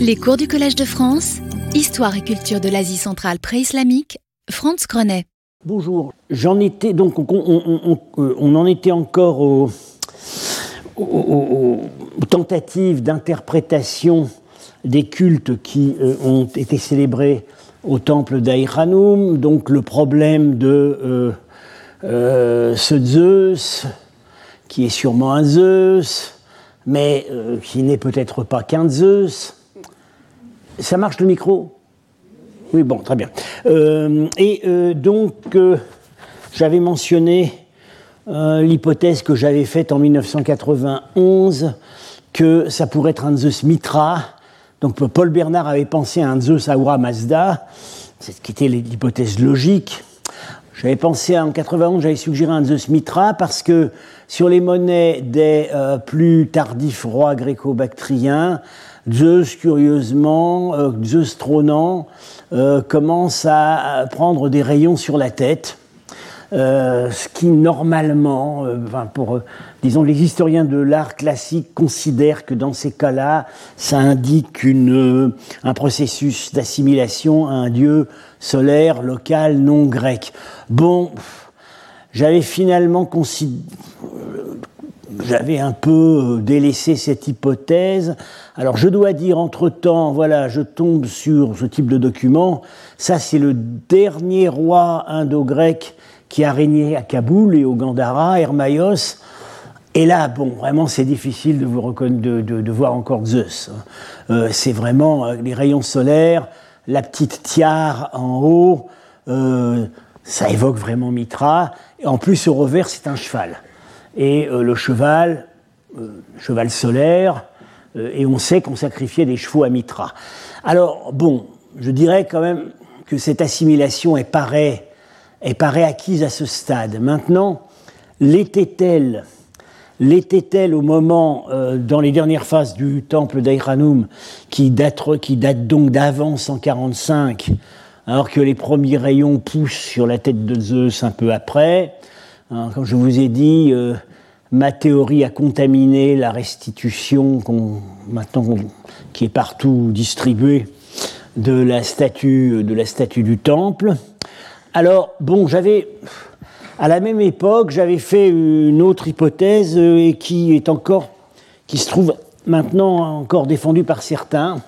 Les cours du Collège de France, Histoire et culture de l'Asie centrale pré-islamique, Franz Grenet. Bonjour, j'en étais donc, on, en était encore aux, tentatives d'interprétation des cultes qui euh, ont été célébrés au temple d'Aïranoum, donc le problème de euh, euh, ce Zeus, qui est sûrement un Zeus, mais qui n'est peut-être pas qu'un Zeus, ça marche le micro Oui, bon, très bien. Euh, et euh, donc, euh, j'avais mentionné l'hypothèse que j'avais faite en 1991 que ça pourrait être un Zeus Mitra. Donc, Paul Bernard avait pensé à un Zeus Aura Mazda, ce qui était l'hypothèse logique. J'avais pensé en 91, j'avais suggéré un Zeus Mitra parce que sur les monnaies des plus tardifs rois gréco-bactriens, Zeus, curieusement, euh, Zeus trônant, euh, commence à prendre des rayons sur la tête. Euh, ce qui normalement, pour, disons, les historiens de l'art classique considèrent que dans ces cas-là, ça indique un processus d'assimilation à un dieu solaire, local, non grec. Bon, j'avais finalement considéré j'avais un peu euh, délaissé cette hypothèse. Alors je dois dire entre-temps, voilà, je tombe sur ce type de document. Ça, c'est le dernier roi indo-grec qui a régné à Kaboul et au Gandhara, Hermaios. Et là, bon, vraiment, c'est difficile de, vous de, de, voir encore Zeus. Hein. Euh, c'est vraiment euh, les rayons solaires, la petite tiare en haut, ça évoque vraiment Mitra. Et en plus, au revers, c'est un cheval et euh, le cheval, euh, cheval solaire, euh, et on sait qu'on sacrifiait des chevaux à Mitra. Alors, bon, je dirais quand même que cette assimilation est paraît, est paraît acquise à ce stade. Maintenant, l'était-elle L'était-elle au moment, dans les dernières phases du temple d'Aïranoum, qui date, qui date donc d'avant 145, alors que les premiers rayons poussent sur la tête de Zeus un peu après hein, Comme je vous ai dit, ma théorie a contaminé la restitution maintenant qui est partout distribuée de la statue de la statue du temple. Alors bon, j'avais à la même époque, j'avais fait une autre hypothèse euh, et qui est encore qui se trouve maintenant encore défendue par certains.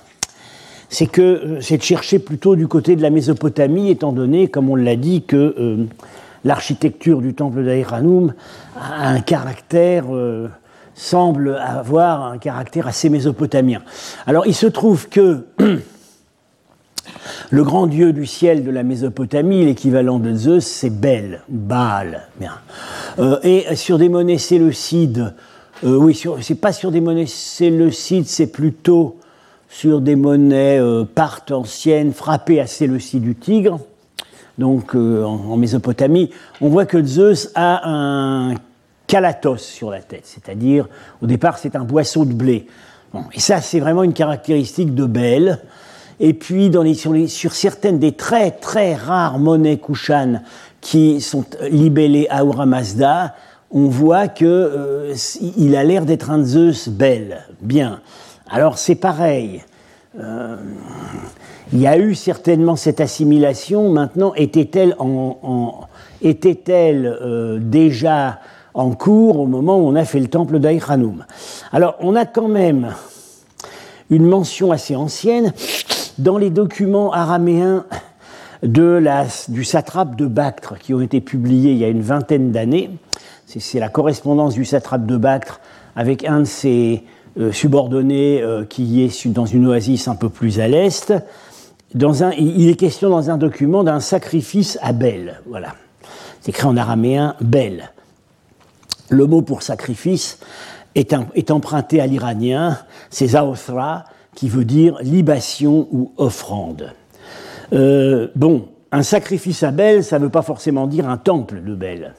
C'est que euh, c'est de chercher plutôt du côté de la Mésopotamie, étant donné, comme on l'a dit, que euh, l'architecture du temple d'Aïranoum a un caractère, euh, semble avoir un caractère assez mésopotamien. Alors il se trouve que le grand dieu du ciel de la Mésopotamie, l'équivalent de Zeus, c'est Bel, Baal. Euh, et sur des monnaies séleucides, euh, oui, c'est pas sur des monnaies séleucides, c'est plutôt sur des monnaies partes anciennes frappées à Séleucie du Tigre donc euh, en, Mésopotamie, on voit que Zeus a un calatos sur la tête, c'est-à-dire au départ c'est un boisseau de blé. et ça c'est vraiment une caractéristique de Bel. Et puis sur, certaines des très très rares monnaies Kushan qui sont libellées Aura Mazda, on voit que euh, il a l'air d'être un Zeus Bel. Bien. Alors c'est pareil. Euh, il y a eu certainement cette assimilation. Maintenant, était-elle euh, déjà en cours au moment où on a fait le temple d'Aïranoum Alors, on a quand même une mention assez ancienne dans les documents araméens du satrape de Bactre qui ont été publiés il y a une vingtaine d'années. C'est la correspondance du satrape de Bactre avec un de ses euh, subordonnés euh, qui est dans une oasis un peu plus à l'est il est question dans un document d'un sacrifice à Bel. Voilà. C'est écrit en araméen Bel. Le mot pour sacrifice est, emprunté à l'iranien, c'est Zaothra, qui veut dire libation ou offrande. Euh, bon, un sacrifice à Bel, ça ne veut pas forcément dire un temple de Bel.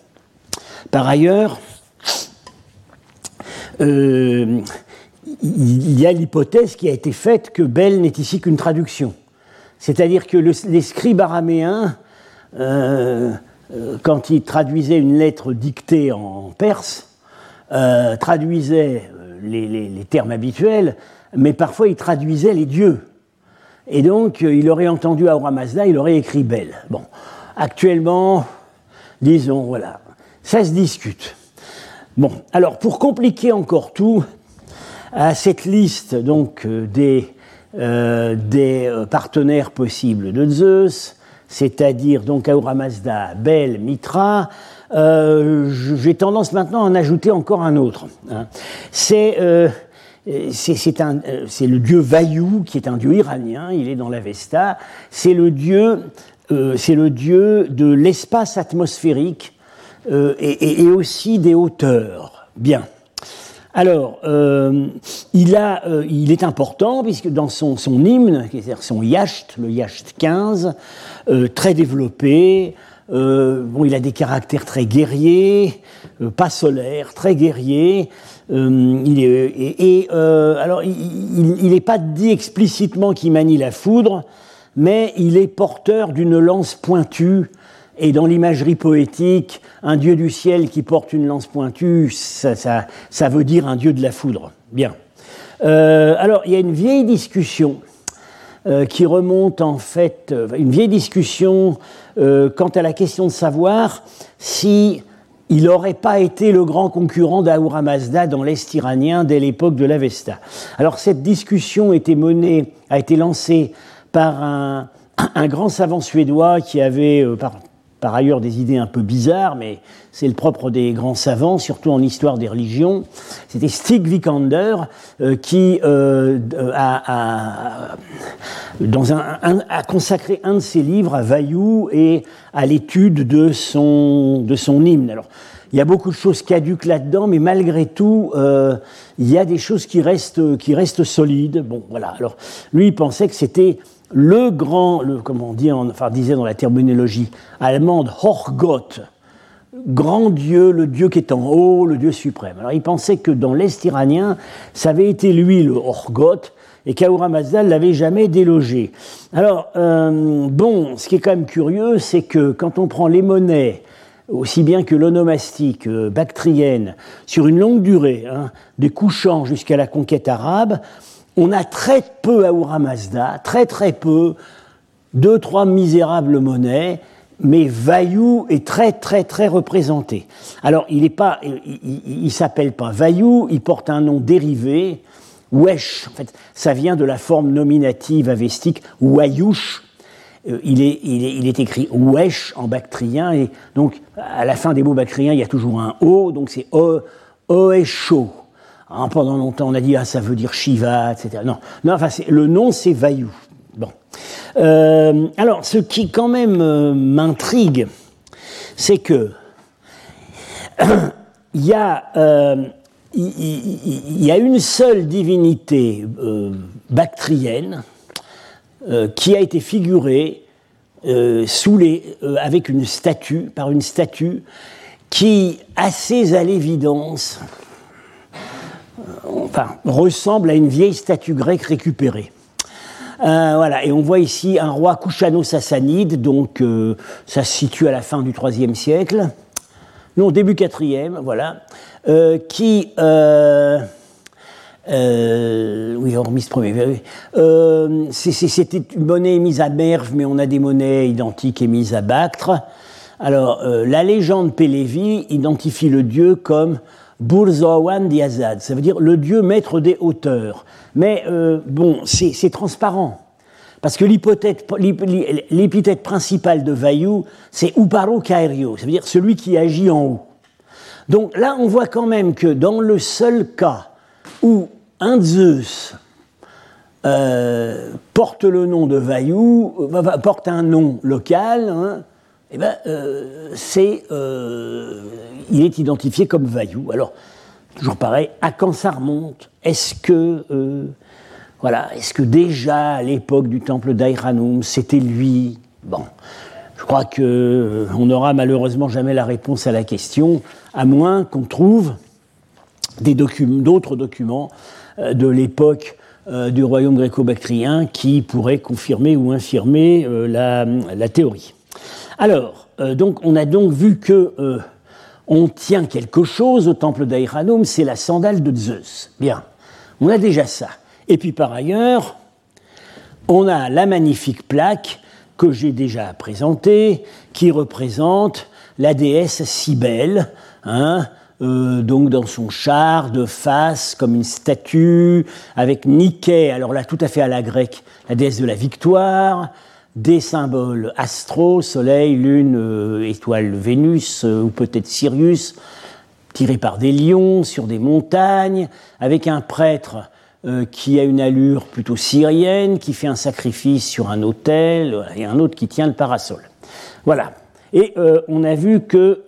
Par ailleurs, euh, il y a l'hypothèse qui a été faite que Bel n'est ici qu'une traduction. C'est-à-dire que les scribes araméens, euh, euh, quand ils traduisaient une lettre dictée en perse, euh, traduisaient les, termes habituels mais parfois il traduisait les dieux. Et donc, il aurait entendu Ahura Mazda, il aurait écrit Bel. Bon, actuellement, disons, voilà, ça se discute. Bon, alors pour compliquer encore tout, à cette liste donc des, des partenaires possibles de Zeus, c'est-à-dire donc Ahura Mazda, Bel, Mitra, euh, j'ai tendance maintenant à en ajouter encore un autre. Hein. Euh, c'est le dieu Vayu, qui est un dieu iranien, il est dans l'Avesta. C'est le dieu, euh, c'est le dieu de l'espace atmosphérique et, aussi des hauteurs. Bien. Alors, il, a, il est important puisque dans son, son hymne, c'est-à-dire son yacht, le yacht 15, très développé, euh, bon, il a des caractères très guerriers, euh, pas solaires, très guerriers. Euh, il est, et, alors, il n'est pas dit explicitement qu'il manie la foudre, mais il est porteur d'une lance pointue. Et dans l'imagerie poétique, un dieu du ciel qui porte une lance pointue, ça, veut dire un dieu de la foudre. Bien. alors, il y a une vieille discussion qui remonte en fait, une vieille discussion euh, quant à la question de savoir si il n'aurait pas été le grand concurrent d'Ahura Mazda dans l'Est iranien dès l'époque de l'Avesta. Alors cette discussion était menée, a été lancée par un, grand savant suédois qui avait, euh, par ailleurs des idées un peu bizarres, mais c'est le propre des grands savants, surtout en histoire des religions. C'était Stig Vikander euh, qui euh, a, consacré un de ses livres à Vaillou et à l'étude de son, de son hymne. Alors, il y a beaucoup de choses caduques là-dedans, mais malgré tout, euh, il y a des choses qui restent, qui restent solides. Bon, voilà. Alors, lui, il pensait que c'était le grand, le, comment on dit, enfin, disait dans la terminologie allemande, Hochgott, grand Dieu, le Dieu qui est en haut, le Dieu suprême. Alors il pensait que dans l'Est iranien, ça avait été lui le Hochgott, et qu'Ahura Mazda l'avait jamais délogé. Alors, euh, bon, ce qui est quand même curieux, c'est que quand on prend les monnaies, aussi bien que l'onomastique euh, bactrienne, sur une longue durée, hein, des couchants jusqu'à la conquête arabe, on a très peu Ahura Mazda, très très peu, deux, trois misérables monnaies, mais Vaillou est très très très représenté. Alors il n'est pas, il, s'appelle pas Vaillou, il porte un nom dérivé, Wesh. En fait, ça vient de la forme nominative avestique Wayouch. Euh, il, est, il, est, il, est, écrit Wesh en bactrien et donc à la fin des mots bactriens il y a toujours un O, donc c'est O, Oesho. Hein, pendant longtemps, on a dit ah ça veut dire Shiva, etc. Non, non enfin le nom c'est Vayu. Bon. Euh, alors, ce qui quand même euh, m'intrigue, c'est que il y a euh, y, a une seule divinité bactrienne qui a été figurée sous les, avec une statue, par une statue qui, assez à l'évidence, enfin, ressemble à une vieille statue grecque récupérée. Euh, voilà, et on voit ici un roi Kushano-Sassanide, donc euh, ça se situe à la fin du IIIe siècle, non, début 4e, voilà, euh, qui, oui, hormis ce premier, c'était une monnaie mise à Merve, mais on a des monnaies identiques émises à Bactre. Alors, la légende Pélévi identifie le dieu comme Burzawan Diazad, ça veut dire le dieu maître des hauteurs. Mais euh, bon, c'est transparent. Parce que l'épithète principale de Vayu, c'est Uparo Kairio, ça veut dire celui qui agit en haut. Donc là, on voit quand même que dans le seul cas où un Zeus euh, porte le nom de Vayu, euh, porte un nom local, hein, eh ben, c'est, il est identifié comme Vayu. Alors, toujours pareil, à quand ça remonte? Est-ce que, euh, voilà, est-ce que déjà à l'époque du temple d'Aïranoum, c'était lui? Bon, je crois qu'on euh, n'aura malheureusement jamais la réponse à la question, à moins qu'on trouve d'autres documents euh, de l'époque du royaume gréco-bactrien qui pourraient confirmer ou infirmer la, théorie. Alors, donc, on a donc vu que on tient quelque chose au temple d'Aïranoum, c'est la sandale de Zeus. Bien, on a déjà ça. Et puis par ailleurs, on a la magnifique plaque que j'ai déjà présentée, qui représente la déesse Cybèle, hein, euh, donc dans son char de face, comme une statue, avec Nike, alors là tout à fait à la grecque, la déesse de la victoire, des symboles astro, soleil, lune, euh, étoile Vénus, euh, ou peut-être Sirius, tirés par des lions sur des montagnes, avec un prêtre qui a une allure plutôt syrienne, qui fait un sacrifice sur un autel, et un autre qui tient le parasol. Voilà. Et on a vu que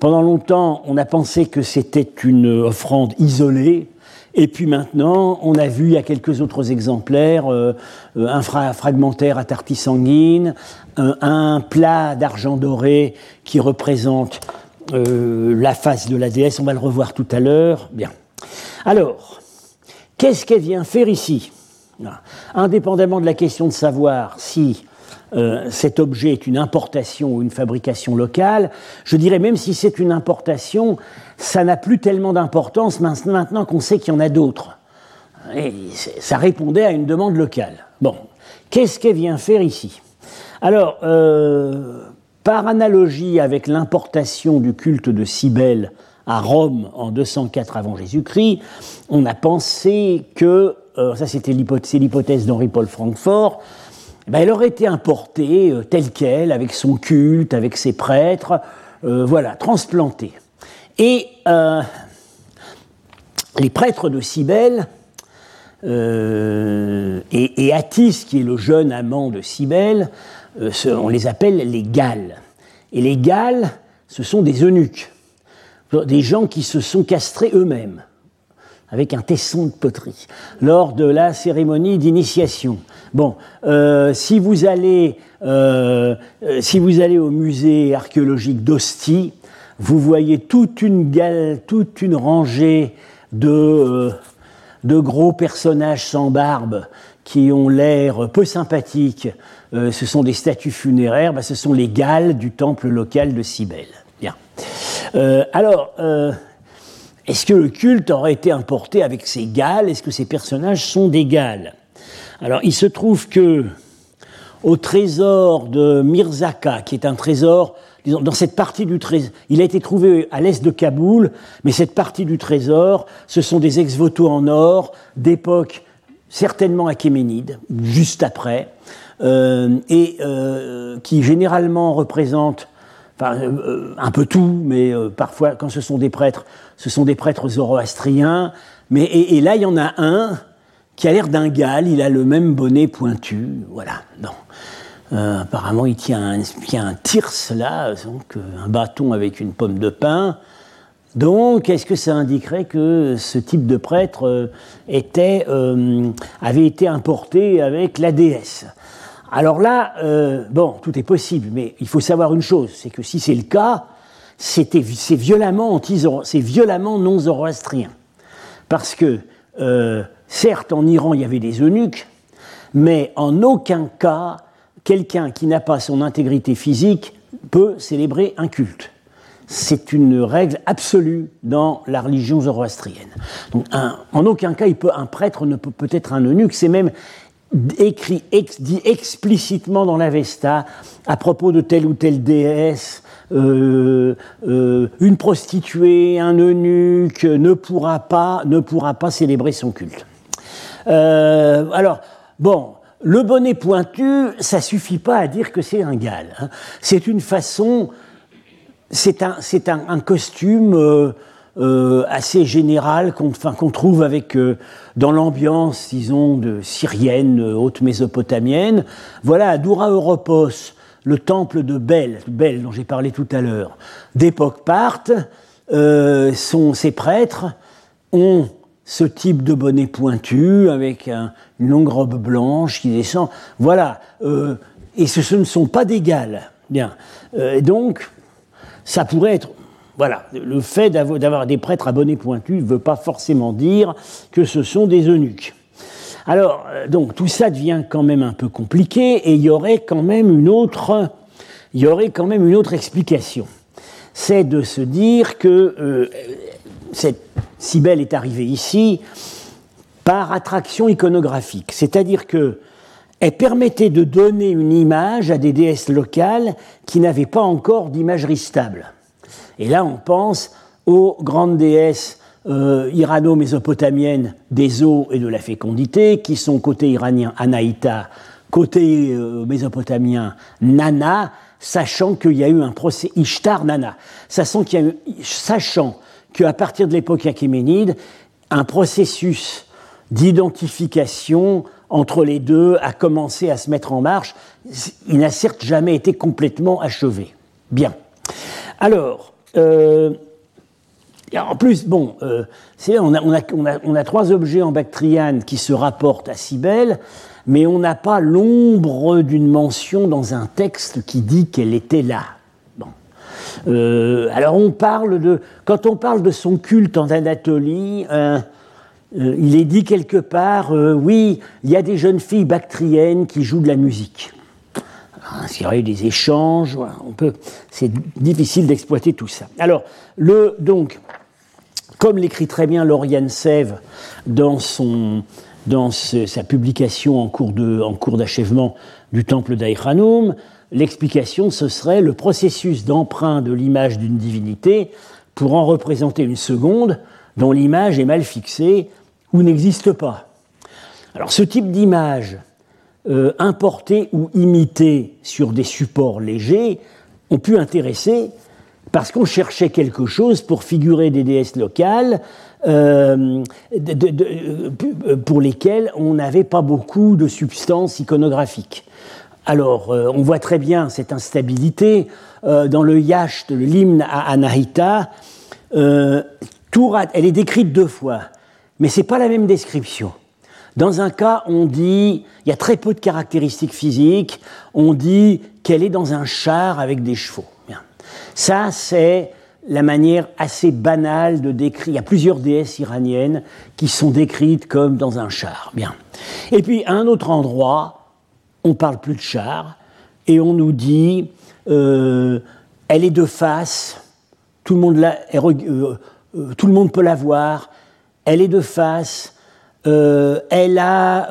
pendant longtemps, on a pensé que c'était une offrande isolée, et puis maintenant, on a vu, il y a quelques autres exemplaires, euh, un fragmentaire à tartie sanguine, un, plat d'argent doré qui représente euh, la face de la déesse, on va le revoir tout à l'heure. Bien. Alors, qu'est-ce qu'elle vient faire ici? Indépendamment de la question de savoir si euh, cet objet est une importation ou une fabrication locale, je dirais même si c'est une importation, ça n'a plus tellement d'importance maintenant qu'on sait qu'il y en a d'autres. Et ça répondait à une demande locale. Bon, qu'est-ce qu'elle vient faire ici? Alors, euh, par analogie avec l'importation du culte de Cybèle à Rome en 204 avant Jésus-Christ, on a pensé que, euh, ça c'était l'hypothèse d'Henri-Paul Francfort, ben, elle aurait été importée euh, telle qu'elle, avec son culte, avec ses prêtres, voilà, transplantée. Et euh, les prêtres de Cybèle, et, et, Attis, qui est le jeune amant de Cybèle, on les appelle les Galles. Et les Galles, ce sont des eunuques, des gens qui se sont castrés eux-mêmes avec un tesson de poterie lors de la cérémonie d'initiation. Bon, euh, si, vous allez, euh, euh, si vous allez au musée archéologique d'Ostie, vous voyez toute une gale, toute une rangée de, de gros personnages sans barbe qui ont l'air peu sympathiques. ce sont des statues funéraires, ben, ce sont les Galles du temple local de Cybèle. Bien. alors, est-ce que le culte aurait été importé avec ces Galles? Est-ce que ces personnages sont des Galles? Alors, il se trouve que au trésor de Mirzaka, qui est un trésor, disons, dans cette partie du trésor, il a été trouvé à l'est de Kaboul, mais cette partie du trésor, ce sont des ex-voto en or d'époque certainement achéménide, juste après, euh, et euh, qui généralement représentent enfin, euh, un peu tout, mais parfois, quand ce sont des prêtres, ce sont des prêtres zoroastriens, mais, et, là, il y en a un qui a l'air d'un gal, il a le même bonnet pointu, voilà, non. Euh, apparemment, il tient un, un tirse là, donc euh, un bâton avec une pomme de pin. Donc, est-ce que ça indiquerait que ce type de prêtre euh, avait été importé avec la déesse? Alors là, bon, tout est possible, mais il faut savoir une chose, c'est que si c'est le cas, c'est violemment, violemment non zoroastrien. Parce que, certes, en Iran, il y avait des eunuques, mais en aucun cas, quelqu'un qui n'a pas son intégrité physique peut célébrer un culte. C'est une règle absolue dans la religion zoroastrienne. En aucun cas, un prêtre ne peut peut être un eunuque. C'est même écrit, dit explicitement dans l'Avesta à propos de telle ou telle déesse euh, euh, une prostituée, un eunuque ne pourra pas, ne pourra pas célébrer son culte. Euh, alors, bon, le bonnet pointu, ça suffit pas à dire que c'est un gal. Hein. C'est une façon, c'est un, un, costume assez général qu'on trouve avec, dans l'ambiance, disons, de syrienne, haute mésopotamienne. Voilà, à Doura Europos, le temple de Bel, Bel dont j'ai parlé tout à l'heure, d'époque parte, euh, ces prêtres ont ce type de bonnet pointu avec une longue robe blanche qui descend. Voilà. Euh, et ce, ne sont pas d'égales. Bien. Euh, donc, ça pourrait être. Voilà. Le fait d'avoir des prêtres à bonnet pointu ne veut pas forcément dire que ce sont des eunuques. Alors, euh, donc, tout ça devient quand même un peu compliqué et il y aurait quand même une autre, il y aurait quand même une autre explication. C'est de se dire que euh, cette Cybèle est arrivée ici par attraction iconographique. C'est-à-dire que elle permettait de donner une image à des déesses locales qui n'avaient pas encore d'imagerie stable. Et là, on pense aux grandes déesses euh, irano-mésopotamiennes des eaux et de la fécondité, qui sont côté iranien Anaïta, côté euh, mésopotamien Nana, sachant qu'il y a eu un procès Ishtar Nana, sachant qu'à partir de l'époque achéménide, un processus d'identification entre les deux a commencé à se mettre en marche. Il n'a certes jamais été complètement achevé. Bien. Alors, euh, en plus, bon, euh, on, a, on, a, trois objets en Bactriane qui se rapportent à Cybèle, mais on n'a pas l'ombre d'une mention dans un texte qui dit qu'elle était là. Euh, alors on parle de, quand on parle de son culte en Anatolie, euh, il est dit quelque part, oui, il y a des jeunes filles bactriennes qui jouent de la musique. Il y aurait eu des échanges, on peut, c'est difficile d'exploiter tout ça. Alors, le, donc, comme l'écrit très bien Lauriane Sève dans, son, dans sa publication en cours, de, en cours d'achèvement du temple d'Aïranoum, l'explication ce serait le processus d'emprunt de l'image d'une divinité pour en représenter une seconde dont l'image est mal fixée ou n'existe pas. Alors ce type d'image euh, importée ou imitée sur des supports légers ont pu intéresser parce qu'on cherchait quelque chose pour figurer des déesses locales euh, pour lesquelles on n'avait pas beaucoup de substances iconographiques. Alors, euh, on voit très bien cette instabilité euh, dans le yacht, l'hymne à Anahita. elle est décrite deux fois, mais c'est pas la même description. Dans un cas, on dit, il y a très peu de caractéristiques physiques, on dit qu'elle est dans un char avec des chevaux. Ça, c'est la manière assez banale de décrire. Il y a plusieurs déesses iraniennes qui sont décrites comme dans un char. Bien. Et puis, à un autre endroit, on parle plus de char et on nous dit euh, elle est de face, tout le monde, euh, euh, tout le monde peut la voir, elle est de face, elle a,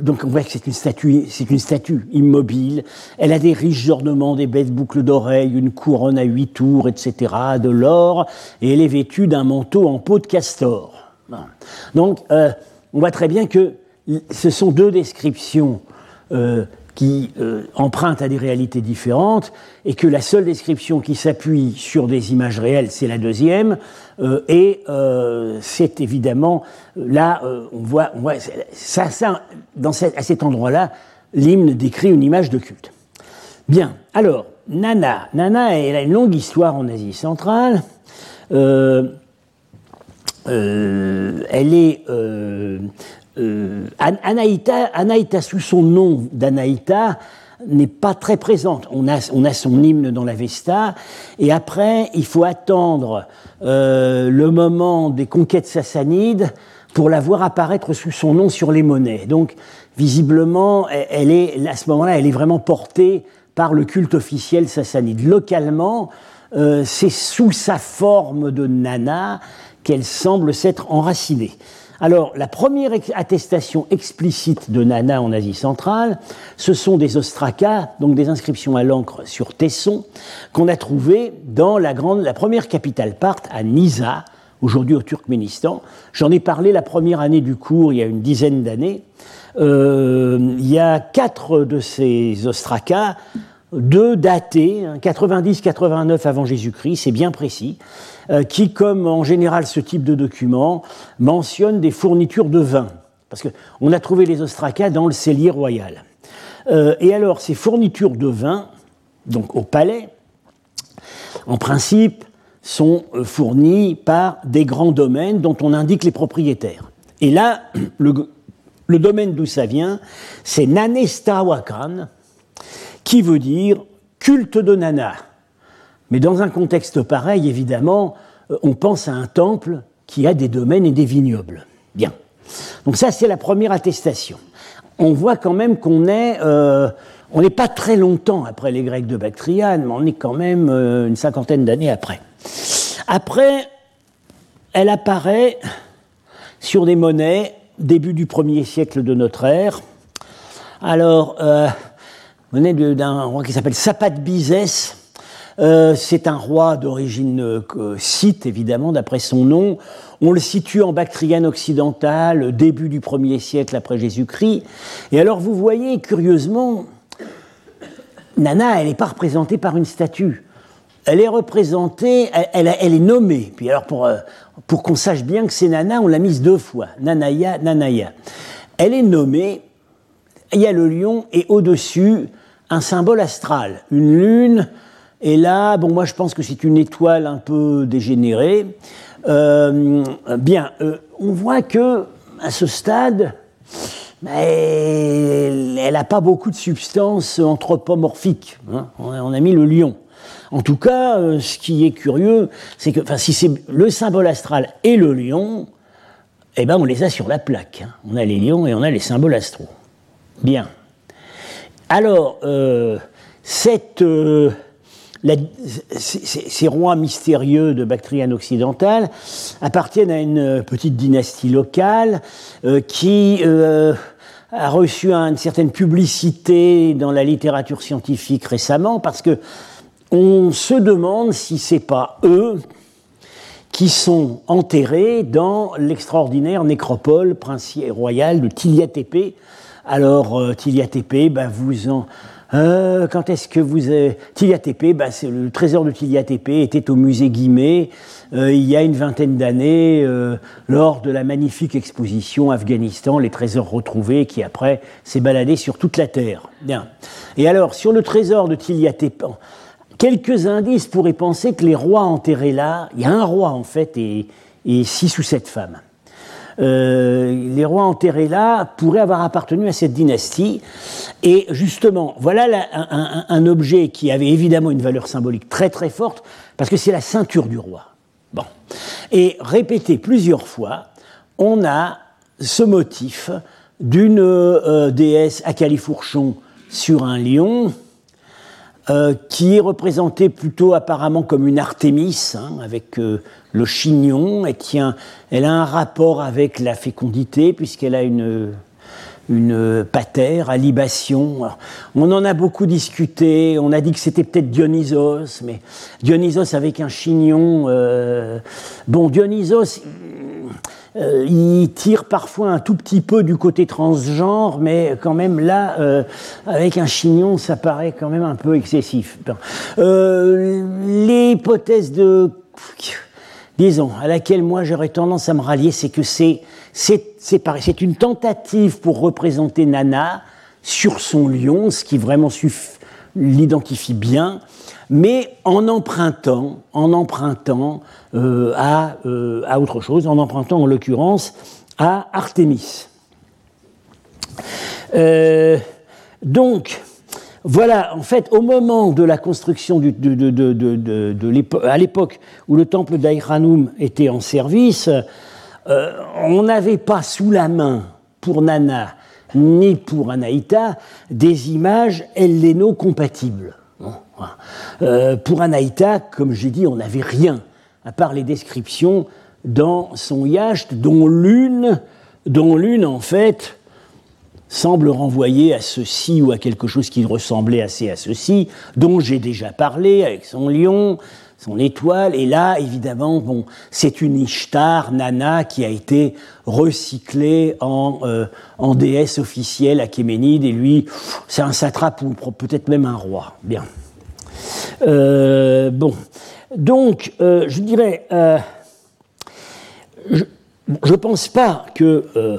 donc on voit que c'est une statue, c'est une statue immobile. Elle a des riches ornements, des belles boucles d'oreilles, une couronne à huit tours, etc., de l'or, et elle est vêtue d'un manteau en peau de castor. Donc, on voit très bien que ce sont deux descriptions qui euh, empruntent à des réalités différentes, et que la seule description qui s'appuie sur des images réelles, c'est la deuxième, euh, et euh, c'est évidemment, là, on voit, on voit ça, ça, à cet endroit-là, l'hymne décrit une image de culte. Bien, alors, Nana. Nana, elle a une longue histoire en Asie centrale. elle est euh, Anaïta, sous son nom d'Anaïta, n'est pas très présente. On a, on a, son hymne dans la Vesta, et après, il faut attendre euh, le moment des conquêtes sassanides pour la voir apparaître sous son nom sur les monnaies. Donc, visiblement, elle est, à ce moment-là, elle est vraiment portée par le culte officiel sassanide. Localement, euh, c'est sous sa forme de nana qu'elle semble s'être enracinée. Alors, la première attestation explicite de Nana en Asie centrale, ce sont des ostracas, donc des inscriptions à l'encre sur tesson, qu'on a trouvées dans la, grande, la première capitale parthe, à Nisa, aujourd'hui au Turkménistan. J'en ai parlé la première année du cours, il y a une dizaine d'années. Euh, il y a quatre de ces ostracas, deux datés, 90-89 hein, avant Jésus-Christ, c'est bien précis, qui, comme en général ce type de document, mentionne des fournitures de vin. Parce qu'on a trouvé les ostracas dans le cellier royal. Euh, et alors, ces fournitures de vin, donc au palais, en principe, sont euh, fournies par des grands domaines dont on indique les propriétaires. Et là, le, le domaine d'où ça vient, c'est Nanestawakan, qui veut dire culte de Nana. Mais dans un contexte pareil, évidemment, euh, on pense à un temple qui a des domaines et des vignobles. Bien. Donc ça, c'est la première attestation. On voit quand même qu'on est, euh, on n'est pas très longtemps après les Grecs de Bactriane, mais on est quand même euh, une cinquantaine d'années après. Après, elle apparaît sur des monnaies début du premier siècle de notre ère. Alors, venez d'un roi qui s'appelle Sapat Bizès. Euh, c'est un roi d'origine euh, scythe, évidemment, d'après son nom. On le situe en Bactriane occidentale, début du 1er siècle après Jésus-Christ. Et alors, vous voyez, curieusement, Nana, elle n'est pas représentée par une statue. Elle est représentée, elle, est nommée. Puis alors, pour, euh, pour qu'on sache bien que c'est Nana, on l'a mise deux fois. Nanaya, Nanaya. Elle est nommée, il y a le lion, et au-dessus, un symbole astral, une lune. Et là, bon, moi je pense que c'est une étoile un peu dégénérée. Euh, bien, euh, on voit que à ce stade, elle n'a pas beaucoup de substance anthropomorphique. Hein. On, a, mis le lion. En tout cas, euh, ce qui est curieux, c'est que si c'est le symbole astral et le lion, eh ben on les a sur la plaque. Hein. On a les lions et on a les symboles astraux. Bien. Alors, cette, euh, ces, rois mystérieux de Bactriane occidentale appartiennent à une petite dynastie locale qui a reçu une certaine publicité dans la littérature scientifique récemment parce que on se demande si c'est pas eux qui sont enterrés dans l'extraordinaire nécropole princière royale de Tiliatépé. Alors euh, Tiliatépé, ben, vous en euh, quand est-ce que vous avez... Tiliatépé, ben, c'est le trésor de Tiliatépé était au musée Guimet euh, il y a une vingtaine d'années, euh, lors de la magnifique exposition Afghanistan, les trésors retrouvés, qui après s'est baladé sur toute la Terre. Bien. Et alors, sur le trésor de Tiliatepan, quelques indices pourraient penser que les rois enterrés là, il y a un roi en fait et, six ou sept femmes. Euh, les rois enterrés là pourraient avoir appartenu à cette dynastie. Et justement, voilà un, objet qui avait évidemment une valeur symbolique très très forte, parce que c'est la ceinture du roi. Bon. Et répété plusieurs fois, on a ce motif d'une euh, déesse à califourchon sur un lion, euh, qui est représentée plutôt apparemment comme une Artémis, hein, avec euh, le chignon. Elle, tient, elle a un rapport avec la fécondité, puisqu'elle a une une patère à libation. on en a beaucoup discuté, on a dit que c'était peut-être Dionysos, mais Dionysos avec un chignon. Euh, bon, Dionysos, euh, il tire parfois un tout petit peu du côté transgenre, mais quand même là, euh, avec un chignon, ça paraît quand même un peu excessif. L'hypothèse de disons, à laquelle moi j'aurais tendance à me rallier, c'est que c'est c'est une tentative pour représenter Nana sur son lion, ce qui vraiment l'identifie bien, mais en empruntant, euh, à, euh, à, autre chose, en empruntant en l'occurrence à Artémis. Euh, donc, voilà, en fait, au moment de la construction à l'époque où le temple d'Aïranoum était en service, on n'avait pas sous la main pour Nana ni pour Anaïta des images helléno-compatibles. Euh, pour Anaïta, comme j'ai dit, on n'avait rien, à part les descriptions dans son yacht, dont l'une, dont l'une en fait, semble renvoyer à ceci ou à quelque chose qui ressemblait assez à ceci, dont j'ai déjà parlé avec son lion, son étoile. Et là, évidemment, bon, c'est une Ishtar, Nana, qui a été recyclée en, euh, déesse officielle Achéménide. Et lui, c'est un satrape ou peut-être même un roi. Bien. Euh, bon. Donc, euh, je dirais, je ne pense pas que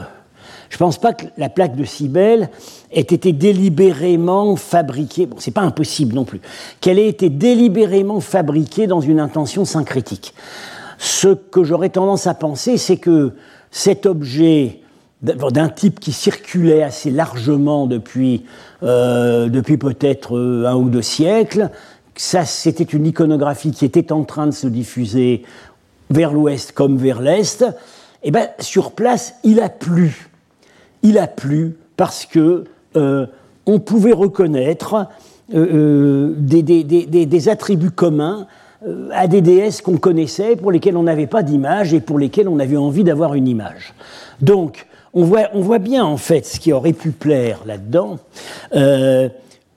je pense pas que la plaque de Cybèle ait été délibérément fabriquée, bon, c'est pas impossible non plus, qu'elle ait été délibérément fabriquée dans une intention syncrétique. Ce que j'aurais tendance à penser, c'est que cet objet d'un type qui circulait assez largement depuis, euh, depuis peut-être euh, un ou deux siècles, ça c'était une iconographie qui était en train de se diffuser vers l'ouest comme vers l'est, et ben sur place il a plu. Il a plu parce que euh, on pouvait reconnaître euh, euh, des, attributs communs à des déesses qu'on connaissait, pour lesquelles on n'avait pas d'image et pour lesquelles on avait envie d'avoir une image. Donc, on voit, bien en fait ce qui aurait pu plaire là-dedans. Euh,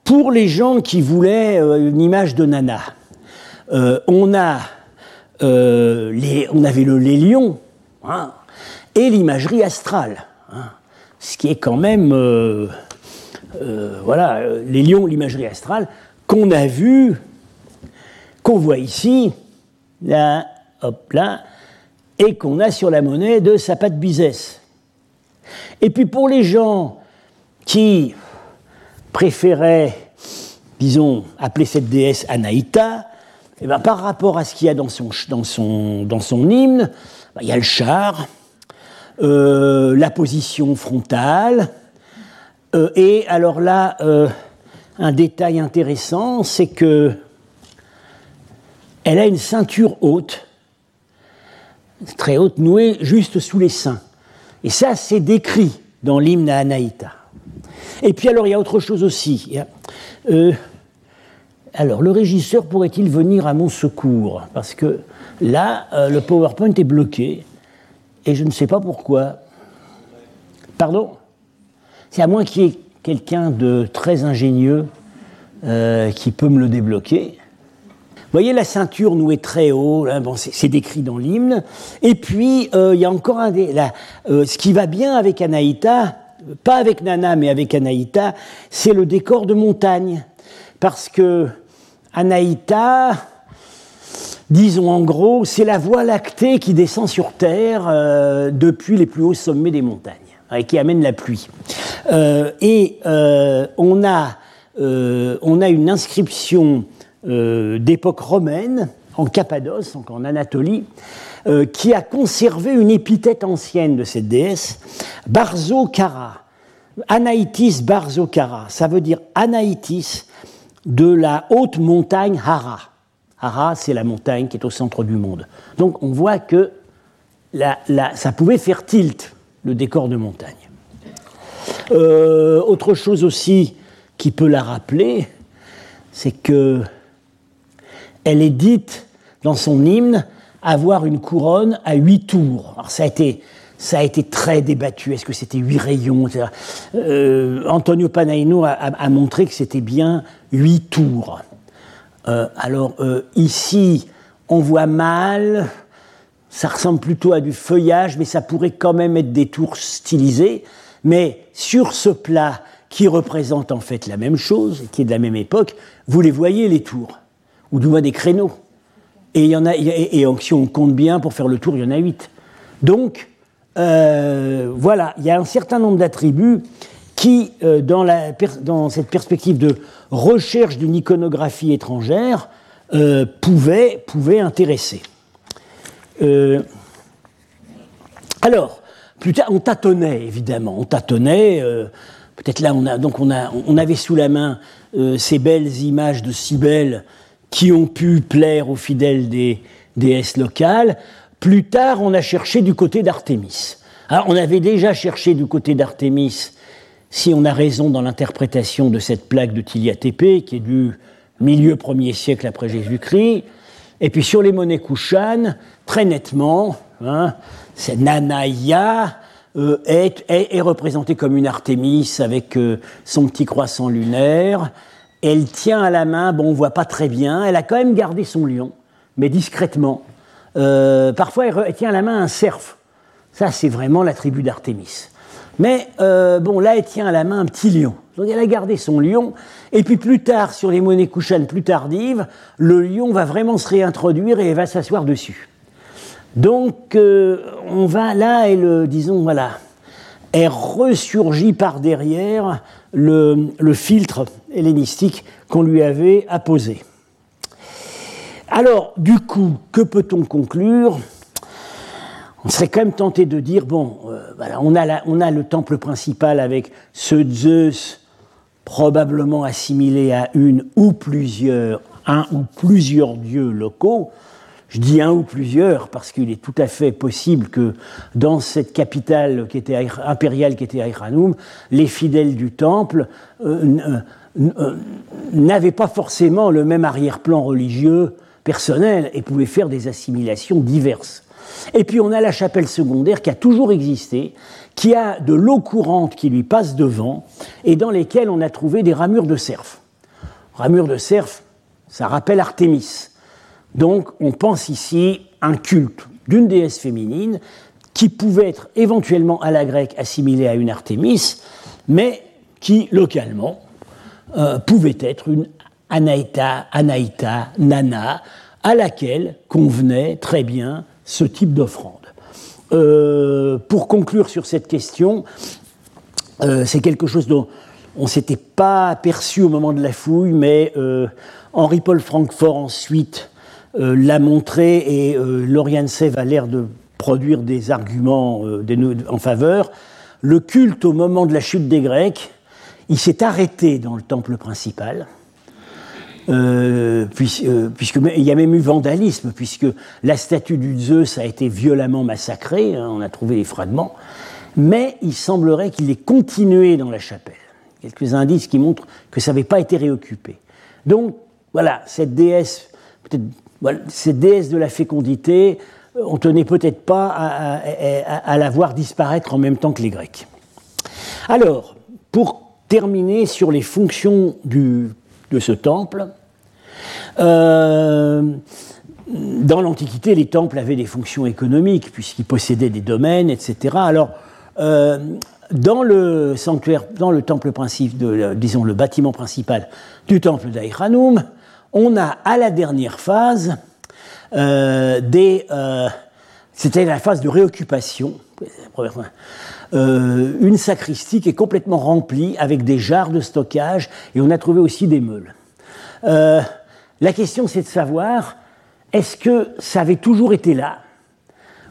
pour les gens qui voulaient euh, une image de Nana, euh, on, a, on avait le, les lions hein, et l'imagerie astrale, hein, ce qui est quand même, voilà, les lions, l'imagerie astrale qu'on a vu, qu'on voit ici, là, hop là, et qu'on a sur la monnaie de Sapat Bizès. Et puis pour les gens qui préféraient, disons, appeler cette déesse Anaïta, eh ben, par rapport à ce qu'il y a dans son, dans son, dans son hymne, ben, il y a le char, euh, la position frontale, euh, et alors là, euh, un détail intéressant, c'est que elle a une ceinture haute, très haute, nouée juste sous les seins. Et ça, c'est décrit dans l'hymne à Anaïta. Et puis alors, il y a autre chose aussi. Euh, alors, le régisseur pourrait-il venir à mon secours? Parce que là, euh, le PowerPoint est bloqué, et je ne sais pas pourquoi. Pardon? C'est à moins qu'il y ait quelqu'un de très ingénieux euh, qui peut me le débloquer voyez, la ceinture nouée très haut, bon, c'est décrit dans l'hymne. Et puis, euh, il y a encore un des. Euh, ce qui va bien avec Anaïta, pas avec Nana, mais avec Anaïta, c'est le décor de montagne. Parce que Anaïta, disons en gros, c'est la voie lactée qui descend sur Terre euh, depuis les plus hauts sommets des montagnes et qui amène la pluie. et on, a, une inscription d'époque romaine, en Cappadoce, donc en Anatolie, euh, qui a conservé une épithète ancienne de cette déesse, Barzokara, Anaïtis Barzokara. Ça veut dire Anaïtis de la haute montagne Hara. Hara, c'est la montagne qui est au centre du monde. Donc on voit que ça pouvait faire tilt, le décor de montagne. Euh, autre chose aussi qui peut la rappeler, c'est que elle est dite dans son hymne avoir une couronne à huit tours. Alors ça a été, ça a été très débattu. Est-ce que c'était huit rayons euh, Antonio Panaino a, montré que c'était bien huit tours. Euh, alors euh, ici, on voit mal, ça ressemble plutôt à du feuillage, mais ça pourrait quand même être des tours stylisées. Mais sur ce plat qui représente en fait la même chose, qui est de la même époque, vous les voyez les tours ou du moins des créneaux. Et, si on compte bien, pour faire le tour, il y en a huit. Donc, euh, voilà, il y a un certain nombre d'attributs qui, euh, dans, cette perspective de recherche d'une iconographie étrangère, euh, pouvaient, intéresser. alors, plus tard, on tâtonnait, évidemment, on tâtonnait. Peut-être là, on, a, donc on, on avait sous la main ces belles images de Cybèle qui ont pu plaire aux fidèles des déesses locales. Plus tard, on a cherché du côté d'Artémis. On avait déjà cherché du côté d'Artémis, si on a raison dans l'interprétation de cette plaque de Tilia Tépé, qui est du milieu 1er siècle après Jésus-Christ. Et puis sur les monnaies Kushan, très nettement, hein, c'est Nanaya euh, est, est, représentée comme une Artémis avec euh, son petit croissant lunaire elle tient à la main, bon, on voit pas très bien, elle a quand même gardé son lion, mais discrètement. Euh, parfois, elle, tient à la main un cerf. Ça, c'est vraiment la tribu d'Artémis. Mais euh, bon, là, elle tient à la main un petit lion. Donc, elle a gardé son lion. Et puis plus tard, sur les monnaies couchanes plus tardives, le lion va vraiment se réintroduire et va s'asseoir dessus. Donc, euh, on va là, elle, disons, voilà, elle ressurgit par derrière le, filtre hellénistique qu'on lui avait apposé. Alors, du coup, que peut-on conclure? On serait quand même tenté de dire, bon, euh, voilà, on, a le temple principal avec ce Zeus probablement assimilé à une un ou plusieurs dieux locaux, je dis un ou plusieurs parce qu'il est tout à fait possible que dans cette capitale qui était impériale qui était Aïranoum, les fidèles du temple euh, euh, n'avaient pas forcément le même arrière-plan religieux personnel et pouvaient faire des assimilations diverses. Et puis on a la chapelle secondaire qui a toujours existé, qui a de l'eau courante qui lui passe devant et dans lesquelles on a trouvé des ramures de cerf. Ramures de cerf, ça rappelle Artémis. Donc on pense ici un culte d'une déesse féminine qui pouvait être éventuellement à la grecque assimilée à une Artémis, mais qui localement euh, pouvait être une Anaïta, Anaïta, Nana, à laquelle convenait très bien ce type d'offrande. Euh, pour conclure sur cette question, euh, c'est quelque chose dont on ne s'était pas aperçu au moment de la fouille, mais Henri-Paul Francfort ensuite l'a montré et Lauriane Sève a l'air de produire des arguments en faveur. Le culte au moment de la chute des Grecs il s'est arrêté dans le temple principal, euh, euh, puisque, il y a même eu vandalisme, puisque la statue du Zeus a été violemment massacrée, hein, on a trouvé des fragments, mais il semblerait qu'il ait continué dans la chapelle. Quelques indices qui montrent que ça n'avait pas été réoccupé. Donc, voilà, cette déesse, cette déesse de la fécondité, on tenait peut-être pas à, la voir disparaître en même temps que les Grecs. Alors, pour terminer sur les fonctions de ce temple. Euh, dans l'Antiquité, les temples avaient des fonctions économiques, puisqu'ils possédaient des domaines, etc. Alors, euh, dans le sanctuaire, dans le temple disons le bâtiment principal du temple d'Aïranoum, on a à la dernière phase euh, des. C'était la phase de réoccupation, euh, une sacristie qui est complètement remplie avec des jarres de stockage et on a trouvé aussi des meules. Euh, la question c'est de savoir est-ce que ça avait toujours été là?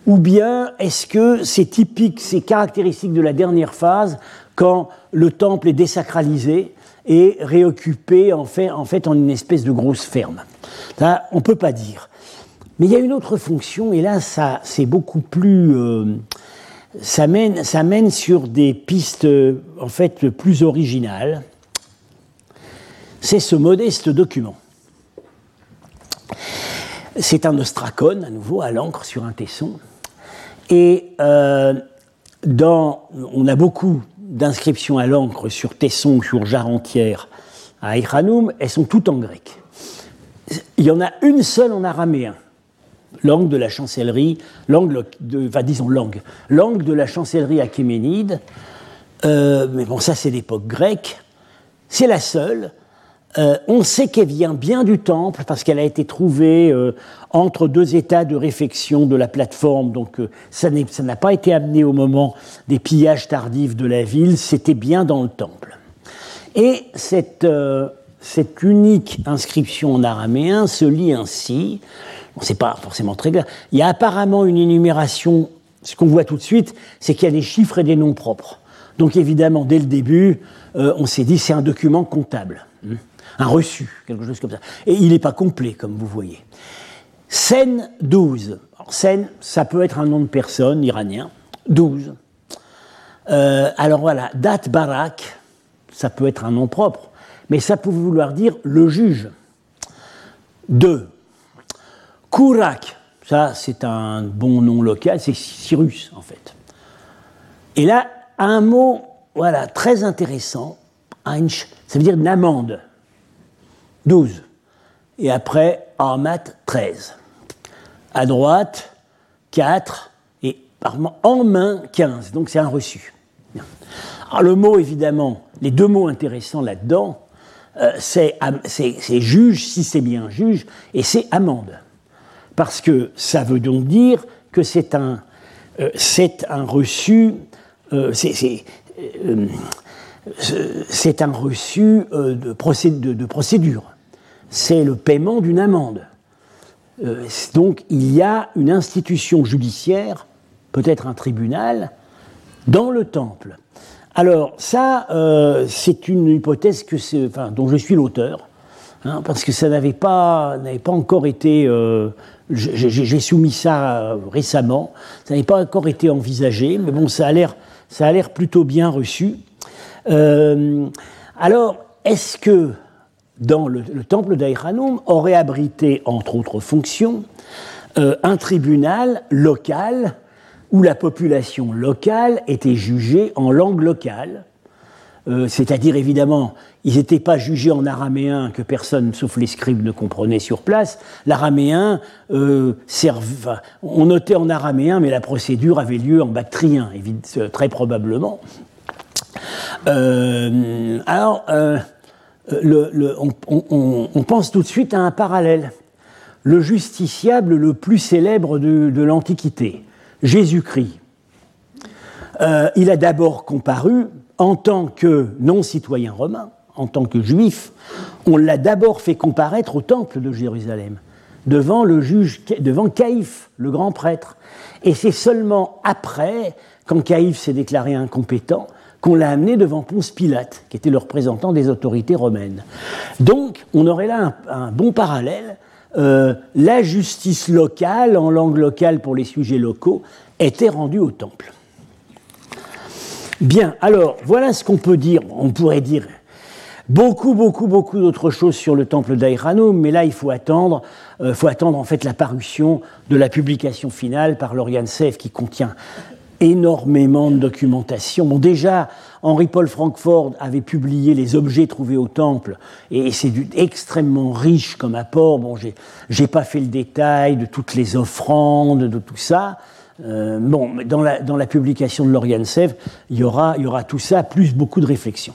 Ou bien est-ce que c'est typique, c'est caractéristique de la dernière phase quand le temple est désacralisé et réoccupé en fait en, une espèce de grosse ferme ça, On ne peut pas dire. Mais il y a une autre fonction, et là, ça, c'est beaucoup plus, euh, ça mène, ça mène sur des pistes en fait plus originales. C'est ce modeste document. C'est un ostracone, à nouveau, à l'encre sur un tesson. Et euh, dans, on a beaucoup d'inscriptions à l'encre sur tesson ou sur jarre entière à Iranoum, elles sont toutes en grec. Il y en a une seule en araméen langue de la chancellerie, langue de, disons langue, langue de la chancellerie achéménide, euh, mais bon ça c'est l'époque grecque, c'est la seule. Euh, on sait qu'elle vient bien du temple parce qu'elle a été trouvée euh, entre deux états de réfection de la plateforme, donc ça n'a pas été amené au moment des pillages tardifs de la ville, c'était bien dans le temple. Et cette, unique inscription en araméen se lit ainsi ce n'est pas forcément très clair. Il y a apparemment une énumération, ce qu'on voit tout de suite, c'est qu'il y a des chiffres et des noms propres. Donc évidemment, dès le début, euh, on s'est dit c'est un document comptable. Un reçu, quelque chose comme ça. Et il n'est pas complet, comme vous voyez. Scène 12. Scène, ça peut être un nom de personne iranien. 12. Euh, alors voilà, date Barak, ça peut être un nom propre, mais ça peut vouloir dire le juge. 2. Kourak, ça c'est un bon nom local, c'est Cyrus en fait. Et là, un mot voilà, très intéressant, Einsch, ça veut dire une amende. 12. Et après, Armat, 13. À droite, 4. Et en main, 15. Donc c'est un reçu. Alors le mot, évidemment, les deux mots intéressants là-dedans, euh, c'est juge, si c'est bien juge, et c'est amende parce que ça veut donc dire que c'est un, reçu, c'est un reçu de, procédure. C'est le paiement d'une amende. donc il y a une institution judiciaire, peut-être un tribunal, dans le temple. Alors ça, c'est une hypothèse que enfin, dont je suis l'auteur, hein, parce que ça n'avait pas, pas encore été j'ai soumis ça euh, récemment, ça n'avait pas encore été envisagé, mais bon, ça a l'air plutôt bien reçu. Euh, alors, est-ce que dans le, temple d'Aïranoum aurait abrité, entre autres fonctions, euh, un tribunal local où la population locale était jugée en langue locale, euh, c'est-à-dire évidemment, ils n'étaient pas jugés en araméen que personne sauf les scribes ne comprenait sur place. L'araméen, euh, on notait en araméen, mais la procédure avait lieu en bactrien, euh, très probablement. alors, on, pense tout de suite à un parallèle. Le justiciable le plus célèbre de l'Antiquité, Jésus-Christ. il a d'abord comparu en tant que non-citoyen romain, en tant que juif, on l'a d'abord fait comparaître au temple de Jérusalem, devant le juge, devant Caïphe, le grand prêtre. Et c'est seulement après, quand Caïphe s'est déclaré incompétent, qu'on l'a amené devant Ponce Pilate, qui était le représentant des autorités romaines. Donc, on aurait là un, bon parallèle. Euh, la justice locale, en langue locale pour les sujets locaux, était rendue au temple. Bien, alors voilà ce qu'on peut dire. On pourrait dire beaucoup, beaucoup, beaucoup d'autres choses sur le temple d'Aïranoum, mais là il faut attendre, euh, faut attendre en fait la parution de la publication finale par Lauriane Seff qui contient énormément de documentation. Bon, déjà, Henri-Paul Francfort avait publié les objets trouvés au temple, et c'est extrêmement riche comme apport. Bon, j'ai pas fait le détail de toutes les offrandes, de tout ça. Euh, bon, dans la, dans la publication de Lauriane Sèvres, il y, aura, tout ça, plus beaucoup de réflexions.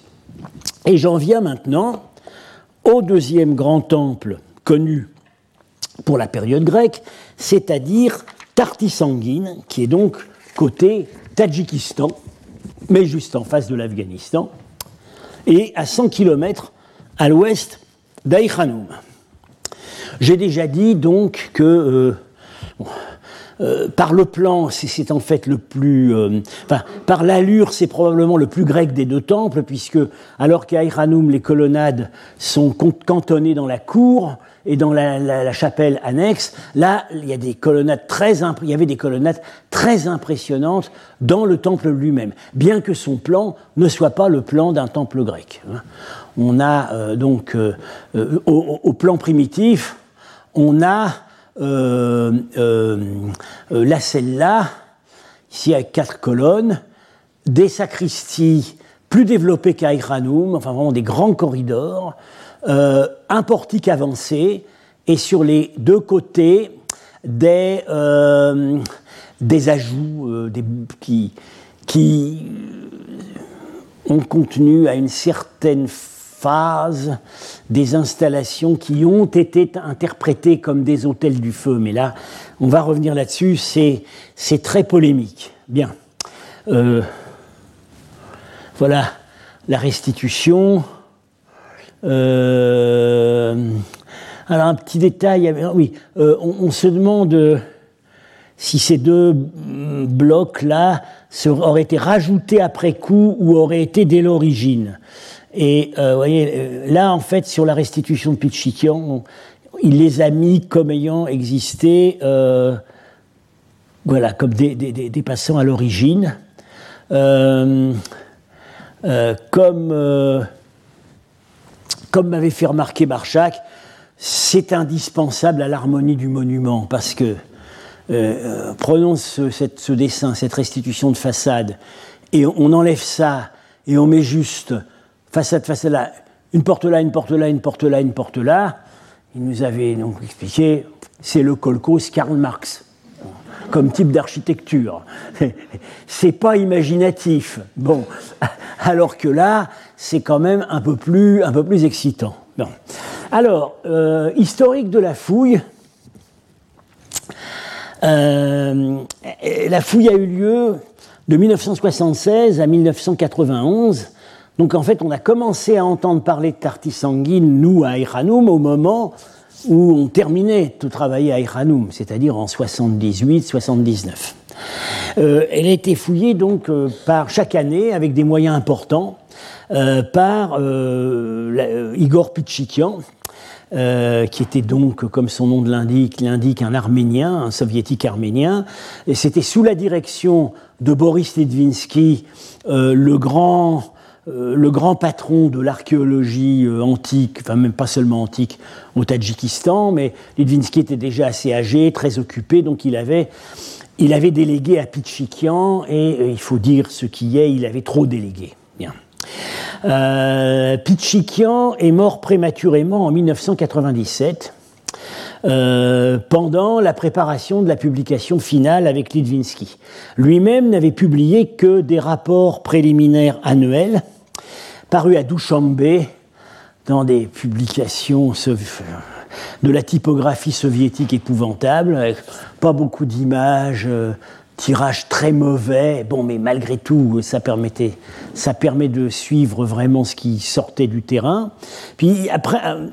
Et j'en viens maintenant au deuxième grand temple connu pour la période grecque, c'est-à-dire Tartisanguine, qui est donc côté Tadjikistan, mais juste en face de l'Afghanistan, et à 100 km à l'ouest d'Aïkhanoum. J'ai déjà dit donc que euh, euh, par le plan, c'est en fait le plus. Euh, par l'allure, c'est probablement le plus grec des deux temples, puisque alors qu'à Iranoum, les colonnades sont cantonnées dans la cour et dans la, chapelle annexe, là, il y, a des colonnades très il y avait des colonnades très impressionnantes dans le temple lui-même, bien que son plan ne soit pas le plan d'un temple grec. Hein. On a euh, donc, au, au, plan primitif, on a euh, euh, euh, la celle-là, ici avec quatre colonnes, des sacristies plus développées qu'à Igranoum, enfin vraiment des grands corridors, un portique avancé, et sur les deux côtés, des, des ajouts des, qui, qui ont contenu à une certaine phase des installations qui ont été interprétées comme des hôtels du feu. Mais là, on va revenir là-dessus, c'est, très polémique. Bien. Euh, voilà la restitution. Euh, alors un petit détail, oui, euh, on, se demande si ces deux blocs-là auraient été rajoutés après coup ou auraient été dès l'origine. Et euh, euh, là, en fait, sur la restitution de Pichikian, il les a mis comme ayant existé, euh, comme des, des, passants à l'origine. comme comme m'avait fait remarquer Marchak, c'est indispensable à l'harmonie du monument parce que prenons ce, ce, dessin, cette restitution de façade, et on enlève ça et on met juste façade, façade là, une porte là, une porte là, une porte là, une porte là. Il nous avait donc expliqué, c'est le Kolkhoz Karl Marx comme type d'architecture. C'est pas imaginatif. Bon, alors que là, c'est quand même un peu plus, un peu plus excitant. Alors, euh, historique de la fouille. Euh, la fouille a eu lieu de 1976 à 1991 donc en fait, on a commencé à entendre parler de Tartis sanguine, nous, à Iranoum, au moment où on terminait de travailler à Iranoum, c'est-à-dire en 78-79. Euh, elle a été fouillée donc euh, par chaque année avec des moyens importants euh, par Igor Pichikian, qui était donc, comme son nom l'indique, un Arménien, un soviétique arménien. Et c'était sous la direction de Boris Ledvinsky, le grand le grand patron de l'archéologie euh, antique, enfin même pas seulement antique, au Tadjikistan, mais Litvinsky était déjà assez âgé, très occupé, donc il avait il avait délégué à Pichikian et il faut dire ce qui est, il avait trop délégué. Bien. Pichikian est mort prématurément en 1997 euh, pendant la préparation de la publication finale avec Litvinsky. Lui-même n'avait publié que des rapports préliminaires annuels parus à Douchambé dans des publications de la typographie soviétique épouvantable, avec pas beaucoup d'images, euh, tirage très mauvais, bon, mais malgré tout, ça, permettait, permet de suivre vraiment ce qui sortait du terrain. Puis après, euh,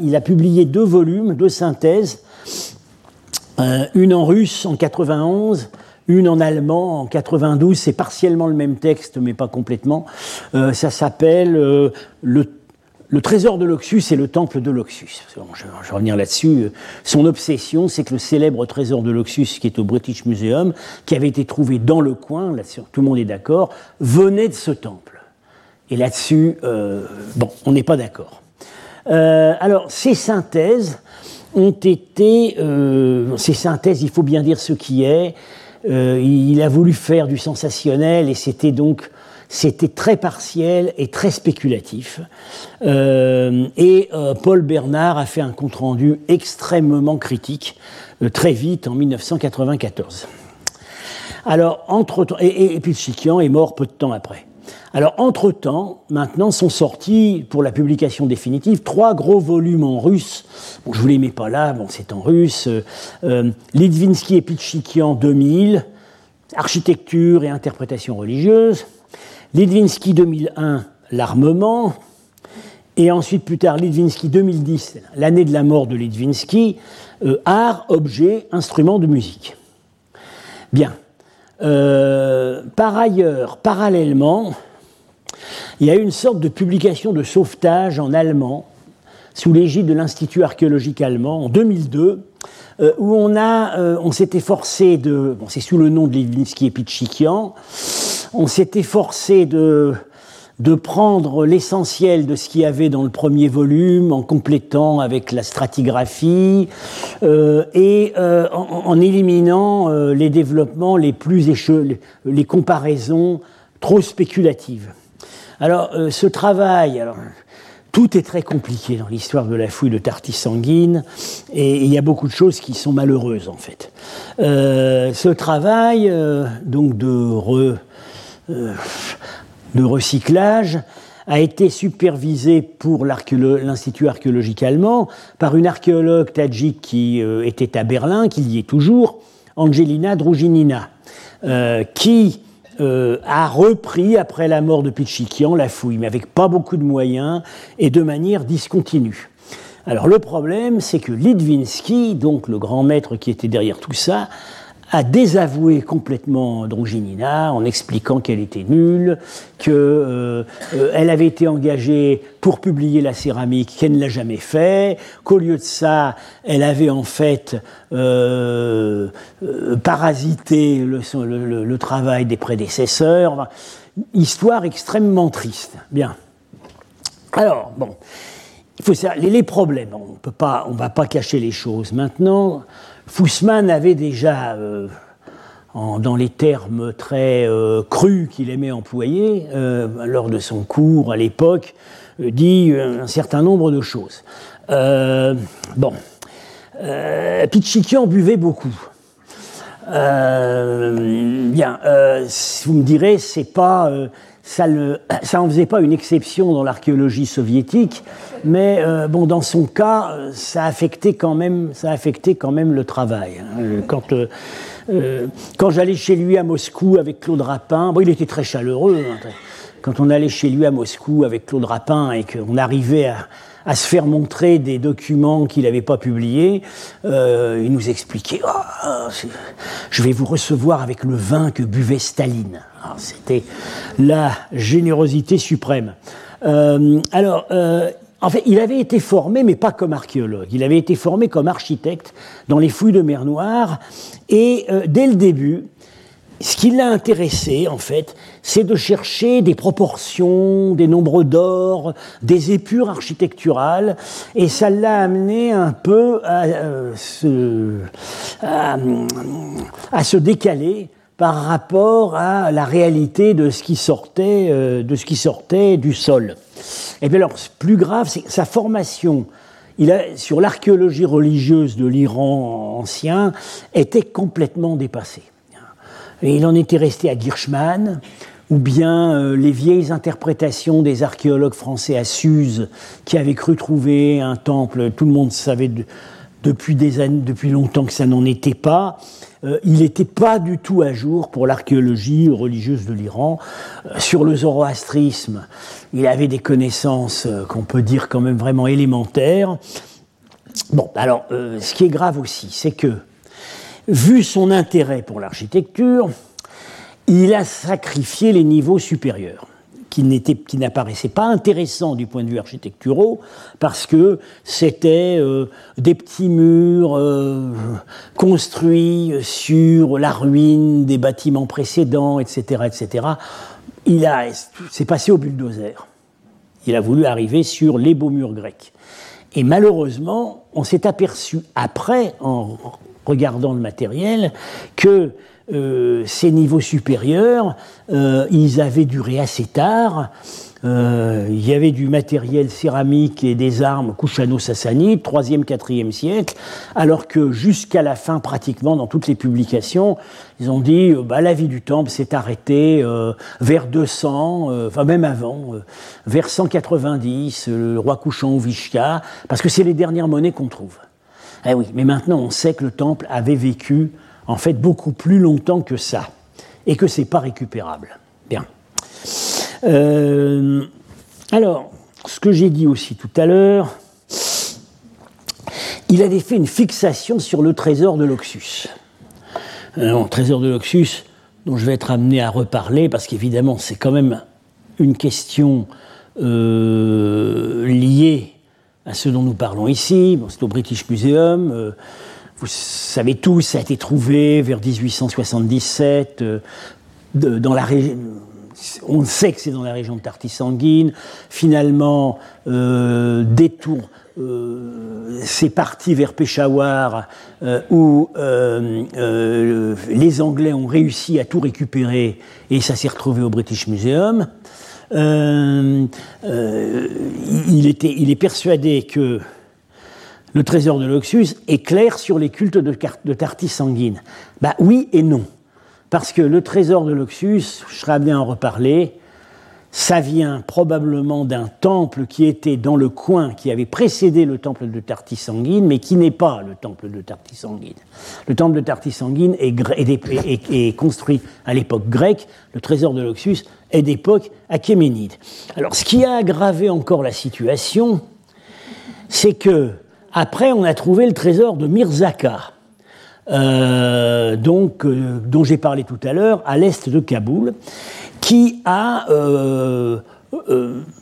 il a publié deux volumes, deux synthèses, euh, une en russe en 91, une en allemand en 92, c'est partiellement le même texte, mais pas complètement. Euh, ça s'appelle Le le trésor de Loxus est le temple de Loxus. je, vais revenir là-dessus. Son obsession, c'est que le célèbre trésor de Loxus, qui est au British Museum, qui avait été trouvé dans le coin, là tout le monde est d'accord, venait de ce temple. Et là-dessus, euh, bon, on n'est pas d'accord. Euh, alors, ces synthèses ont été, euh, ces synthèses, il faut bien dire ce qui est. il a voulu faire du sensationnel et c'était donc c'était très partiel et très spéculatif. Euh, et euh, Paul Bernard a fait un compte-rendu extrêmement critique euh, très vite en 1994. Alors, entre et, et, est mort peu de temps après. Alors, entre-temps, maintenant sont sortis, pour la publication définitive, trois gros volumes en russe. Je ne vous les mets pas là, bon, c'est en russe. Euh, Litvinsky et Pichikian 2000, Architecture et interprétation religieuse. Lidvinsky 2001, l'armement, et ensuite plus tard Lidvinsky 2010, l'année de la mort de Lidvinsky, euh, art, objet, instrument de musique. Bien. Euh, par ailleurs, parallèlement, il y a eu une sorte de publication de sauvetage en allemand, sous l'égide de l'Institut archéologique allemand, en 2002, euh, où on, a, on s'est efforcé de, bon, c'est sous le nom de Lidvinsky et Pichikian, on s'est efforcé de, de prendre l'essentiel de ce qu'il y avait dans le premier volume en complétant avec la stratigraphie euh, et euh, en, éliminant euh, les développements les plus échelés, les comparaisons trop spéculatives. Alors ce travail, alors, tout est très compliqué dans l'histoire de la fouille de Tartis sanguine et il y a beaucoup de choses qui sont malheureuses en fait. ce travail donc de re, euh, recyclage a été supervisé pour l'Institut archéologique allemand par une archéologue tadjik qui euh, était à Berlin, qui y est toujours, Angelina Drujinina, euh, a repris, après la mort de Pichikian, la fouille, mais avec pas beaucoup de moyens et de manière discontinue. Alors le problème, c'est que Litvinsky, donc le grand maître qui était derrière tout ça, a désavoué complètement Drongina en expliquant qu'elle était nulle, qu'elle euh, euh, avait été engagée pour publier la céramique, qu'elle ne l'a jamais fait, qu'au lieu de ça, elle avait en fait euh, parasité le, travail des prédécesseurs. histoire extrêmement triste. Bien. Alors, bon, il faut savoir, les, problèmes, on ne va pas cacher les choses. Maintenant, Fussman avait déjà, euh, dans les termes très euh, crus qu'il aimait employer euh, lors de son cours à l'époque, dit un certain nombre de choses. bon, Pichikian buvait beaucoup. bien, vous me direz, c'est pas ça n'en faisait pas une exception dans l'archéologie soviétique, mais euh, bon, dans son cas, ça affectait quand même, ça affectait quand même le travail. Hein. Quand, euh, quand j'allais chez lui à Moscou avec Claude Rapin, bon, il était très chaleureux. Hein, quand on allait chez lui à Moscou avec Claude Rapin et qu'on arrivait à, à se faire montrer des documents qu'il n'avait pas publiés. Euh, il nous expliquait ah, Je vais vous recevoir avec le vin que buvait Staline. C'était la générosité suprême. Euh, alors, euh, en fait, il avait été formé, mais pas comme archéologue. Il avait été formé comme architecte dans les fouilles de mer Noire. Et dès le début, ce qui l'a intéressé, en fait, c'est de chercher des proportions, des nombres d'or, des épures architecturales, et ça l'a amené un peu à, euh, se, à, se, décaler par rapport à la réalité de ce qui sortait, euh, de ce qui sortait du sol. Et bien alors, plus grave, c'est sa formation il a, sur l'archéologie religieuse de l'Iran ancien était complètement dépassée. Et il en était resté à Girschman, ou bien euh, les vieilles interprétations des archéologues français à Suse, qui avaient cru trouver un temple, tout le monde savait depuis, des années, depuis longtemps que ça n'en était pas. Euh, il n'était pas du tout à jour pour l'archéologie religieuse de l'Iran. Euh, sur le zoroastrisme, il avait des connaissances qu'on peut dire quand même vraiment élémentaires. Bon, alors, ce qui est grave aussi, c'est que vu son intérêt pour l'architecture, il a sacrifié les niveaux supérieurs, qui n'apparaissaient pas intéressants du point de vue architecturaux, parce que c'était euh, des petits murs euh, construits sur la ruine des bâtiments précédents, etc., etc. Il a, c'est passé au bulldozer. Il a voulu arriver sur les beaux murs grecs. Et malheureusement, on s'est aperçu après, en regardant le matériel, que euh, ces niveaux supérieurs, euh, ils avaient duré assez tard. Euh, il y avait du matériel céramique et des armes kushano-sassanides, 3e, 4e siècle, alors que jusqu'à la fin, pratiquement, dans toutes les publications, ils ont dit bah, la vie du temple s'est arrêtée vers 200, enfin même avant, vers 190, le roi Kushan Vishka, parce que c'est les dernières monnaies qu'on trouve. Eh oui, mais maintenant on sait que le temple avait vécu en fait beaucoup plus longtemps que ça et que c'est pas récupérable. Bien. Euh, alors, ce que j'ai dit aussi tout à l'heure, il avait fait une fixation sur le trésor de l'Oxus. trésor de l'Oxus, dont je vais être amené à reparler, parce qu'évidemment, c'est quand même une question euh, liée à ce dont nous parlons ici. c'est au British Museum. Euh, vous savez tous, ça a été trouvé vers 1877 euh, dans la région. On sait que c'est dans la région de Tartis sanguine. Finalement, euh, détour, c'est parti vers Peshawar où les Anglais ont réussi à tout récupérer et ça s'est retrouvé au British Museum. Euh, euh, il, est persuadé que le trésor de l'Oxus est clair sur les cultes de, de Tartis sanguine. Bah oui et non. Parce que le trésor de l'Oxus, je serais bien en reparler, ça vient probablement d'un temple qui était dans le coin, qui avait précédé le temple de Tartis sanguine, mais qui n'est pas le temple de Tartis sanguine. Le temple de Tartis sanguine est, est construit à l'époque grecque, le trésor de l'Oxus est d'époque achéménide. Alors, ce qui a aggravé encore la situation, c'est que après, on a trouvé le trésor de Mirzaka, euh, donc, euh, dont j'ai parlé tout à l'heure, à l'est de Kaboul, qui a euh,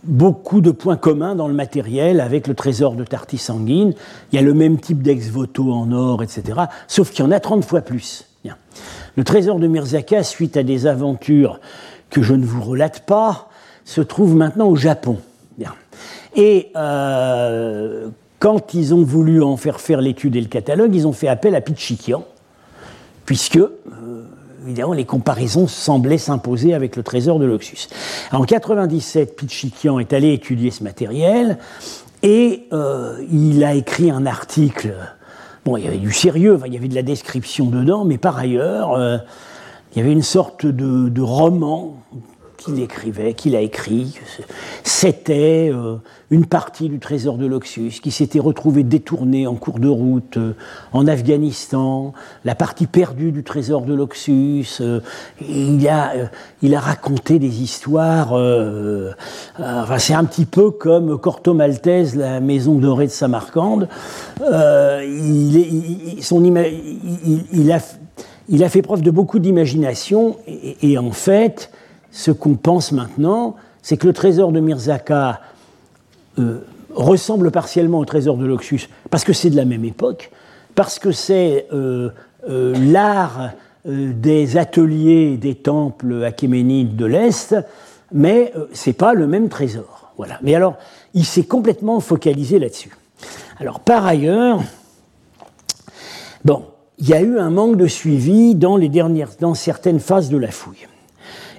beaucoup de points communs dans le matériel avec le trésor de Tartis sanguine. Il y a le même type d'ex-voto en or, etc. Sauf qu'il y en a 30 fois plus. Le trésor de Mirzaka, suite à des aventures que je ne vous relate pas, se trouve maintenant au Japon. Et euh, quand ils ont voulu en faire faire l'étude et le catalogue, ils ont fait appel à Pichikian, puisque, euh, évidemment, les comparaisons semblaient s'imposer avec le trésor de l'Oxus. En 97, Pichikian est allé étudier ce matériel et euh, il a écrit un article. Bon, il y avait du sérieux, il y avait de la description dedans, mais par ailleurs, il y avait une sorte de, roman qu'il écrivait, qu'il a écrit. C'était euh, une partie du trésor de l'Oxus qui s'était retrouvée détournée en cours de route euh, en Afghanistan, la partie perdue du trésor de l'Oxus. Euh, il, a, il a raconté des histoires. c'est un petit peu comme Corto Maltese, la maison dorée de Samarcande. il a il a fait preuve de beaucoup d'imagination et, en fait, ce qu'on pense maintenant, c'est que le trésor de Mirzaka euh, ressemble partiellement au trésor de l'Oxus parce que c'est de la même époque, parce que c'est euh, euh, l'art des ateliers des temples achéménides de l'Est, mais ce n'est pas le même trésor. Voilà. Mais alors, il s'est complètement focalisé là-dessus. Alors, par ailleurs, il y a eu un manque de suivi dans, les dernières, dans certaines phases de la fouille.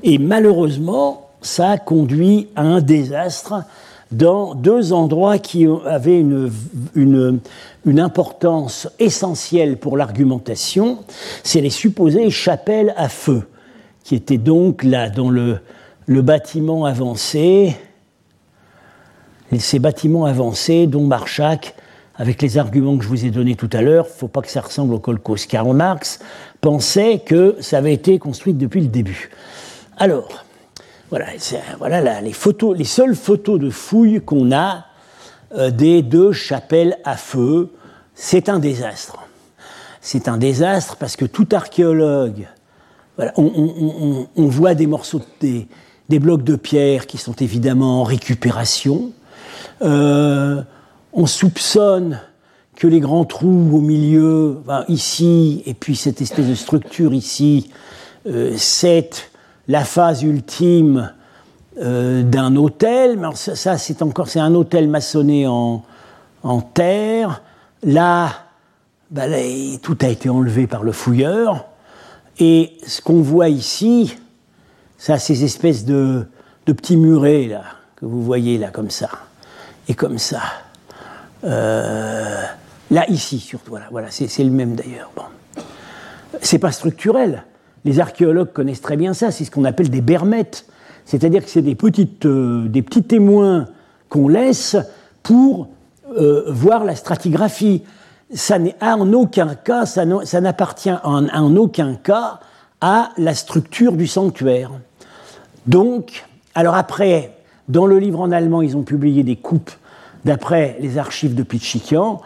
Et malheureusement, ça a conduit à un désastre dans deux endroits qui avaient une, importance essentielle pour l'argumentation. C'est les supposées chapelles à feu, qui étaient donc là dans le, bâtiment avancé, ces bâtiments avancés dont Marchak avec les arguments que je vous ai donnés tout à l'heure, faut pas que ça ressemble au Kolkhoz. Karl Marx pensait que ça avait été construit depuis le début. Alors, voilà, les, photos, les seules photos de fouilles qu'on a euh, des deux chapelles à feu, c'est un désastre. C'est un désastre parce que tout archéologue, on, voit des morceaux, des, des, blocs de pierre qui sont évidemment en récupération. Euh, on soupçonne que les grands trous au milieu, ici, et puis cette espèce de structure ici, euh, c'est la phase ultime euh, d'un hôtel. Mais ça, c'est encore c'est un hôtel maçonné en, terre. Là, bah, tout a été enlevé par le fouilleur. Et ce qu'on voit ici, ça, ces espèces de, de petits murets là que vous voyez là comme ça et comme ça. Euh, là, ici, surtout, voilà, voilà c'est le même d'ailleurs. Bon. C'est pas structurel. Les archéologues connaissent très bien ça, c'est ce qu'on appelle des bermettes. C'est-à-dire que c'est des, euh, des petits témoins qu'on laisse pour euh, voir la stratigraphie. Ça n'est en aucun cas, ça n'appartient en, aucun cas à la structure du sanctuaire. Donc, alors après, dans le livre en allemand, ils ont publié des coupes d'après les archives de Pichikian,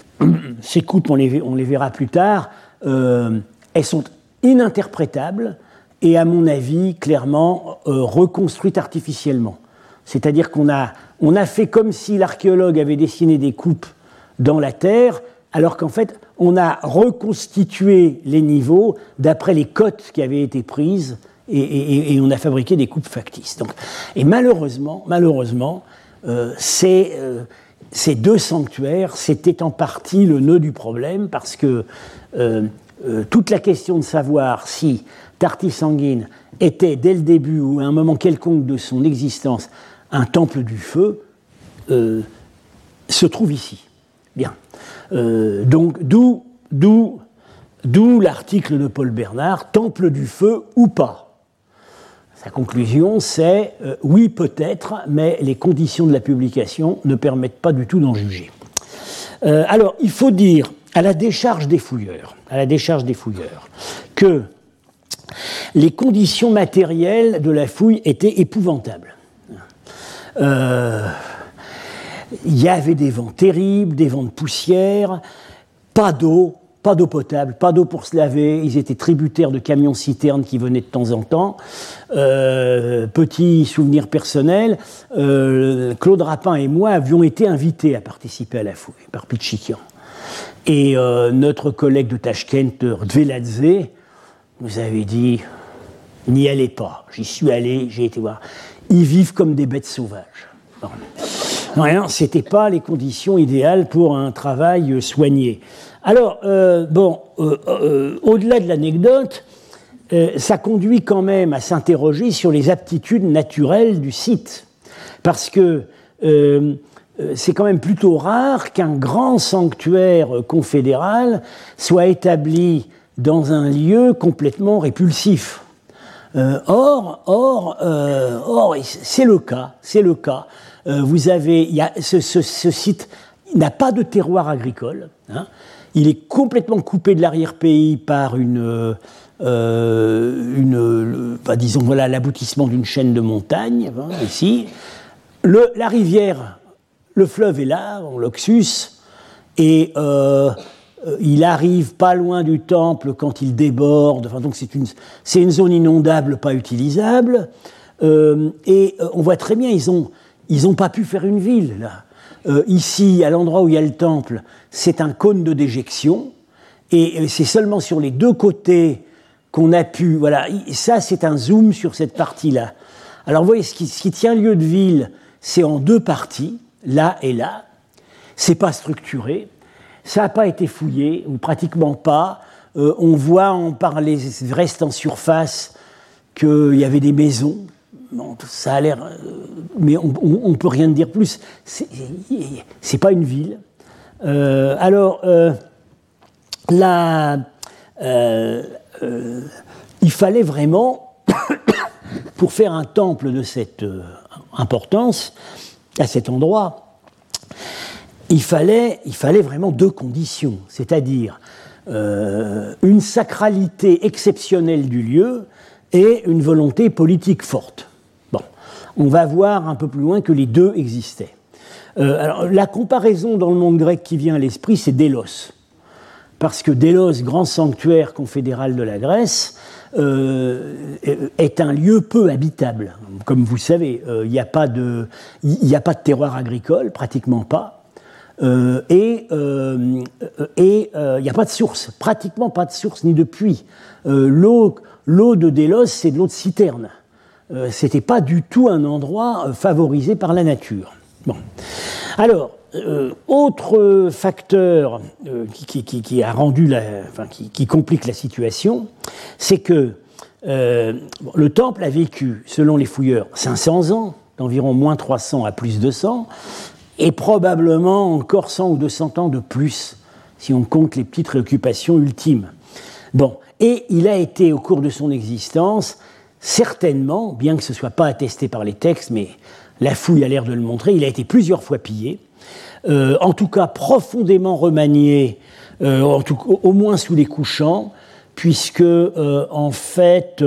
ces coupes, on les, on les verra plus tard, euh, elles sont ininterprétables et, à mon avis, clairement euh, reconstruites artificiellement. C'est-à-dire qu'on a, on a fait comme si l'archéologue avait dessiné des coupes dans la terre, alors qu'en fait, on a reconstitué les niveaux d'après les cotes qui avaient été prises et, on a fabriqué des coupes factices. Donc, et malheureusement, malheureusement, euh, euh, ces, deux sanctuaires, c'était en partie le nœud du problème, parce que toute la question de savoir si Tarti Sanguine était dès le début ou à un moment quelconque de son existence un temple du feu, se trouve ici. Bien. donc d'où l'article de Paul Bernard, temple du feu ou pas. La conclusion, c'est euh, oui, peut-être, mais les conditions de la publication ne permettent pas du tout d'en juger. Euh, alors, il faut dire, à la décharge des fouilleurs, à la décharge des fouilleurs, que les conditions matérielles de la fouille étaient épouvantables. Euh, il y avait des vents terribles, des vents de poussière, pas d'eau, pas d'eau potable, pas d'eau pour se laver. Ils étaient tributaires de camions-citernes qui venaient de temps en temps. Euh, petit souvenir personnel, euh, Claude Rapin et moi avions été invités à participer à la fouille par Pichikian. Et euh, notre collègue de Tashkent, Dveladze, nous avait dit N'y allez pas. J'y suis allé, j'ai été voir. Ils vivent comme des bêtes sauvages. Non, ce n'était pas les conditions idéales pour un travail soigné. Alors, euh, bon, euh, euh, au-delà de l'anecdote, ça conduit quand même à s'interroger sur les aptitudes naturelles du site. Parce que c'est quand même plutôt rare qu'un grand sanctuaire confédéral soit établi dans un lieu complètement répulsif. or, or, or c'est le cas, c'est le cas. vous avez, ce, site n'a pas de terroir agricole. Hein, il est complètement coupé de l'arrière-pays par une, euh, bah, disons voilà l'aboutissement d'une chaîne de montagnes hein, ici. La rivière, le fleuve est là, en l'Oxus, et euh, il arrive pas loin du temple quand il déborde. Enfin, donc c'est une, c'est une zone inondable, pas utilisable. Euh, et on voit très bien, ils ont, ils ont pas pu faire une ville là. Euh, ici, à l'endroit où il y a le temple, c'est un cône de déjection, et c'est seulement sur les deux côtés qu'on a pu. Voilà, ça c'est un zoom sur cette partie-là. Alors vous voyez, ce qui, tient lieu de ville, c'est en deux parties, là et là. C'est pas structuré, ça n'a pas été fouillé, ou pratiquement pas. Euh, on voit on par les restes en surface qu'il y avait des maisons. ça a l'air, euh, mais on, ne peut rien dire plus. C'est pas une ville. Euh, alors il fallait vraiment pour faire un temple de cette importance, à cet endroit, il fallait, vraiment deux conditions, c'est-à-dire euh, une sacralité exceptionnelle du lieu et une volonté politique forte. Bon, on va voir un peu plus loin que les deux existaient. Euh, alors, la comparaison dans le monde grec qui vient à l'esprit, c'est Délos. Parce que Délos, grand sanctuaire confédéral de la Grèce, euh, est un lieu peu habitable. Comme vous savez, euh, il n'y a, pas de, a pas de terroir agricole, pratiquement pas. Euh, et il n'y a pas de source, pratiquement pas de source ni de puits. l'eau, l'eau de Délos, c'est de l'eau de citerne. C'était pas du tout un endroit favorisé par la nature. Bon. Alors, autre facteur qui, complique la situation, c'est que euh, le temple a vécu, selon les fouilleurs, 500 ans, d'environ moins 300 à plus 200, et probablement encore 100 ou 200 ans de plus, si on compte les petites réoccupations ultimes. Bon, et il a été, au cours de son existence, certainement, bien que ce ne soit pas attesté par les textes, mais la fouille a l'air de le montrer, il a été plusieurs fois pillé, euh, en tout cas profondément remanié, euh, au moins sous les couchants, puisque euh, en fait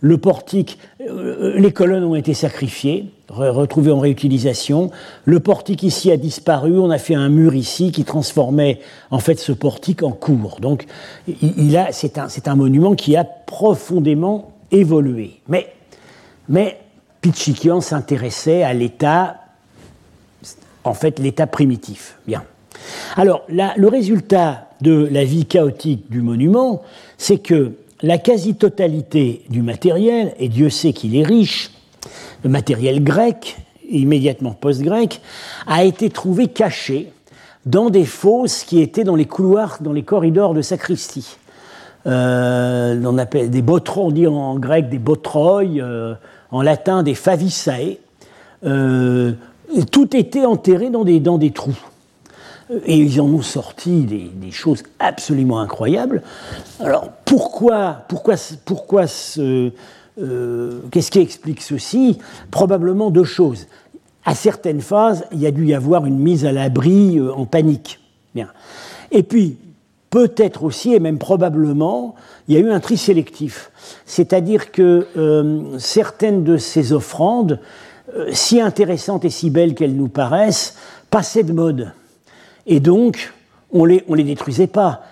le portique, les colonnes ont été sacrifiées, retrouvées en réutilisation. Le portique ici a disparu. On a fait un mur ici qui transformait en fait ce portique en cour. Donc, il, c'est un, un monument qui a profondément évolué. Mais, mais Pichikian s'intéressait à l'état, en fait, l'état primitif. Bien. Alors, le résultat de la vie chaotique du monument, c'est que la quasi-totalité du matériel, et Dieu sait qu'il est riche, le matériel grec, immédiatement post-grec, a été trouvé caché dans des fosses qui étaient dans les couloirs, dans les corridors de sacristie. Euh, on appelle des botroi, on dit en grec des botroi, euh, en latin des favisae. Euh, tout était enterré dans des, dans des trous. Et ils en ont sorti des, choses absolument incroyables. Alors pourquoi, pourquoi, pourquoi ce, euh, qu'est-ce qui explique ceci? Probablement deux choses. À certaines phases, il y a dû y avoir une mise à l'abri euh, en panique. Bien. Et puis, peut-être aussi, et même probablement, il y a eu un tri sélectif. C'est-à-dire que euh, certaines de ces offrandes, si intéressantes et si belles qu'elles nous paraissent, passaient de mode. Et donc, on les, les détruisait pas,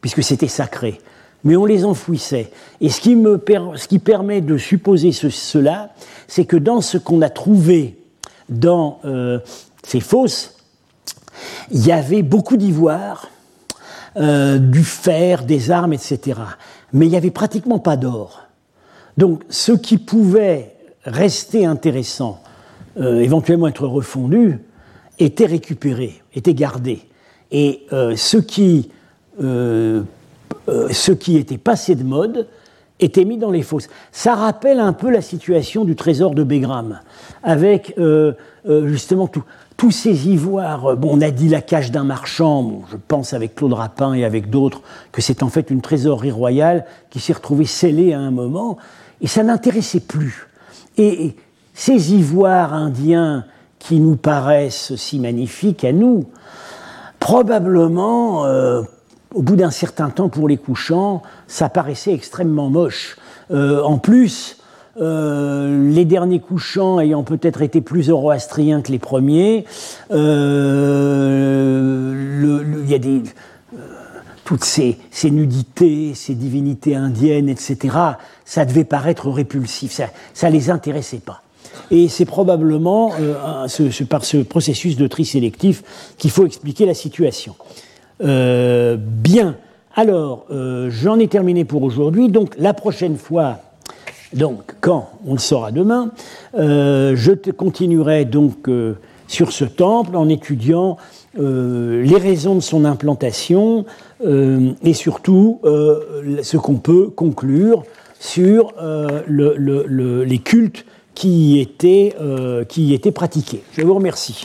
puisque c'était sacré, mais on les enfouissait. Et ce qui, me ce qui permet de supposer cela, c'est que dans ce qu'on a trouvé dans euh, ces fosses, il y avait beaucoup d'ivoire, euh, du fer, des armes, etc. Mais il n'y avait pratiquement pas d'or. Donc ce qui pouvait rester intéressant, euh, éventuellement être refondu, était récupéré, était gardé. Et euh, ce, qui, euh, euh, ce qui était passé de mode était mis dans les fosses. Ça rappelle un peu la situation du trésor de Bégram, avec justement tous ces ivoires. Bon, on a dit la cage d'un marchand, je pense avec Claude Rapin et avec d'autres, que c'est en fait une trésorerie royale qui s'est retrouvée scellée à un moment, et ça n'intéressait plus. et ces ivoires indiens qui nous paraissent si magnifiques à nous, probablement, euh, au bout d'un certain temps pour les couchants, ça paraissait extrêmement moche. Euh, en plus, euh, les derniers couchants ayant peut-être été plus zoroastriens que les premiers, il y a des toutes ces, nudités, ces divinités indiennes, etc., ça devait paraître répulsif, ça ne les intéressait pas. Et c'est probablement euh, par ce processus de tri sélectif qu'il faut expliquer la situation. Euh, bien, Alors, j'en ai terminé pour aujourd'hui. Donc, la prochaine fois, donc, quand on le saura demain, je te continuerai donc sur ce temple en étudiant les raisons de son implantation et surtout ce qu'on peut conclure sur les cultes qui euh, qui était pratiqué. Je vous remercie.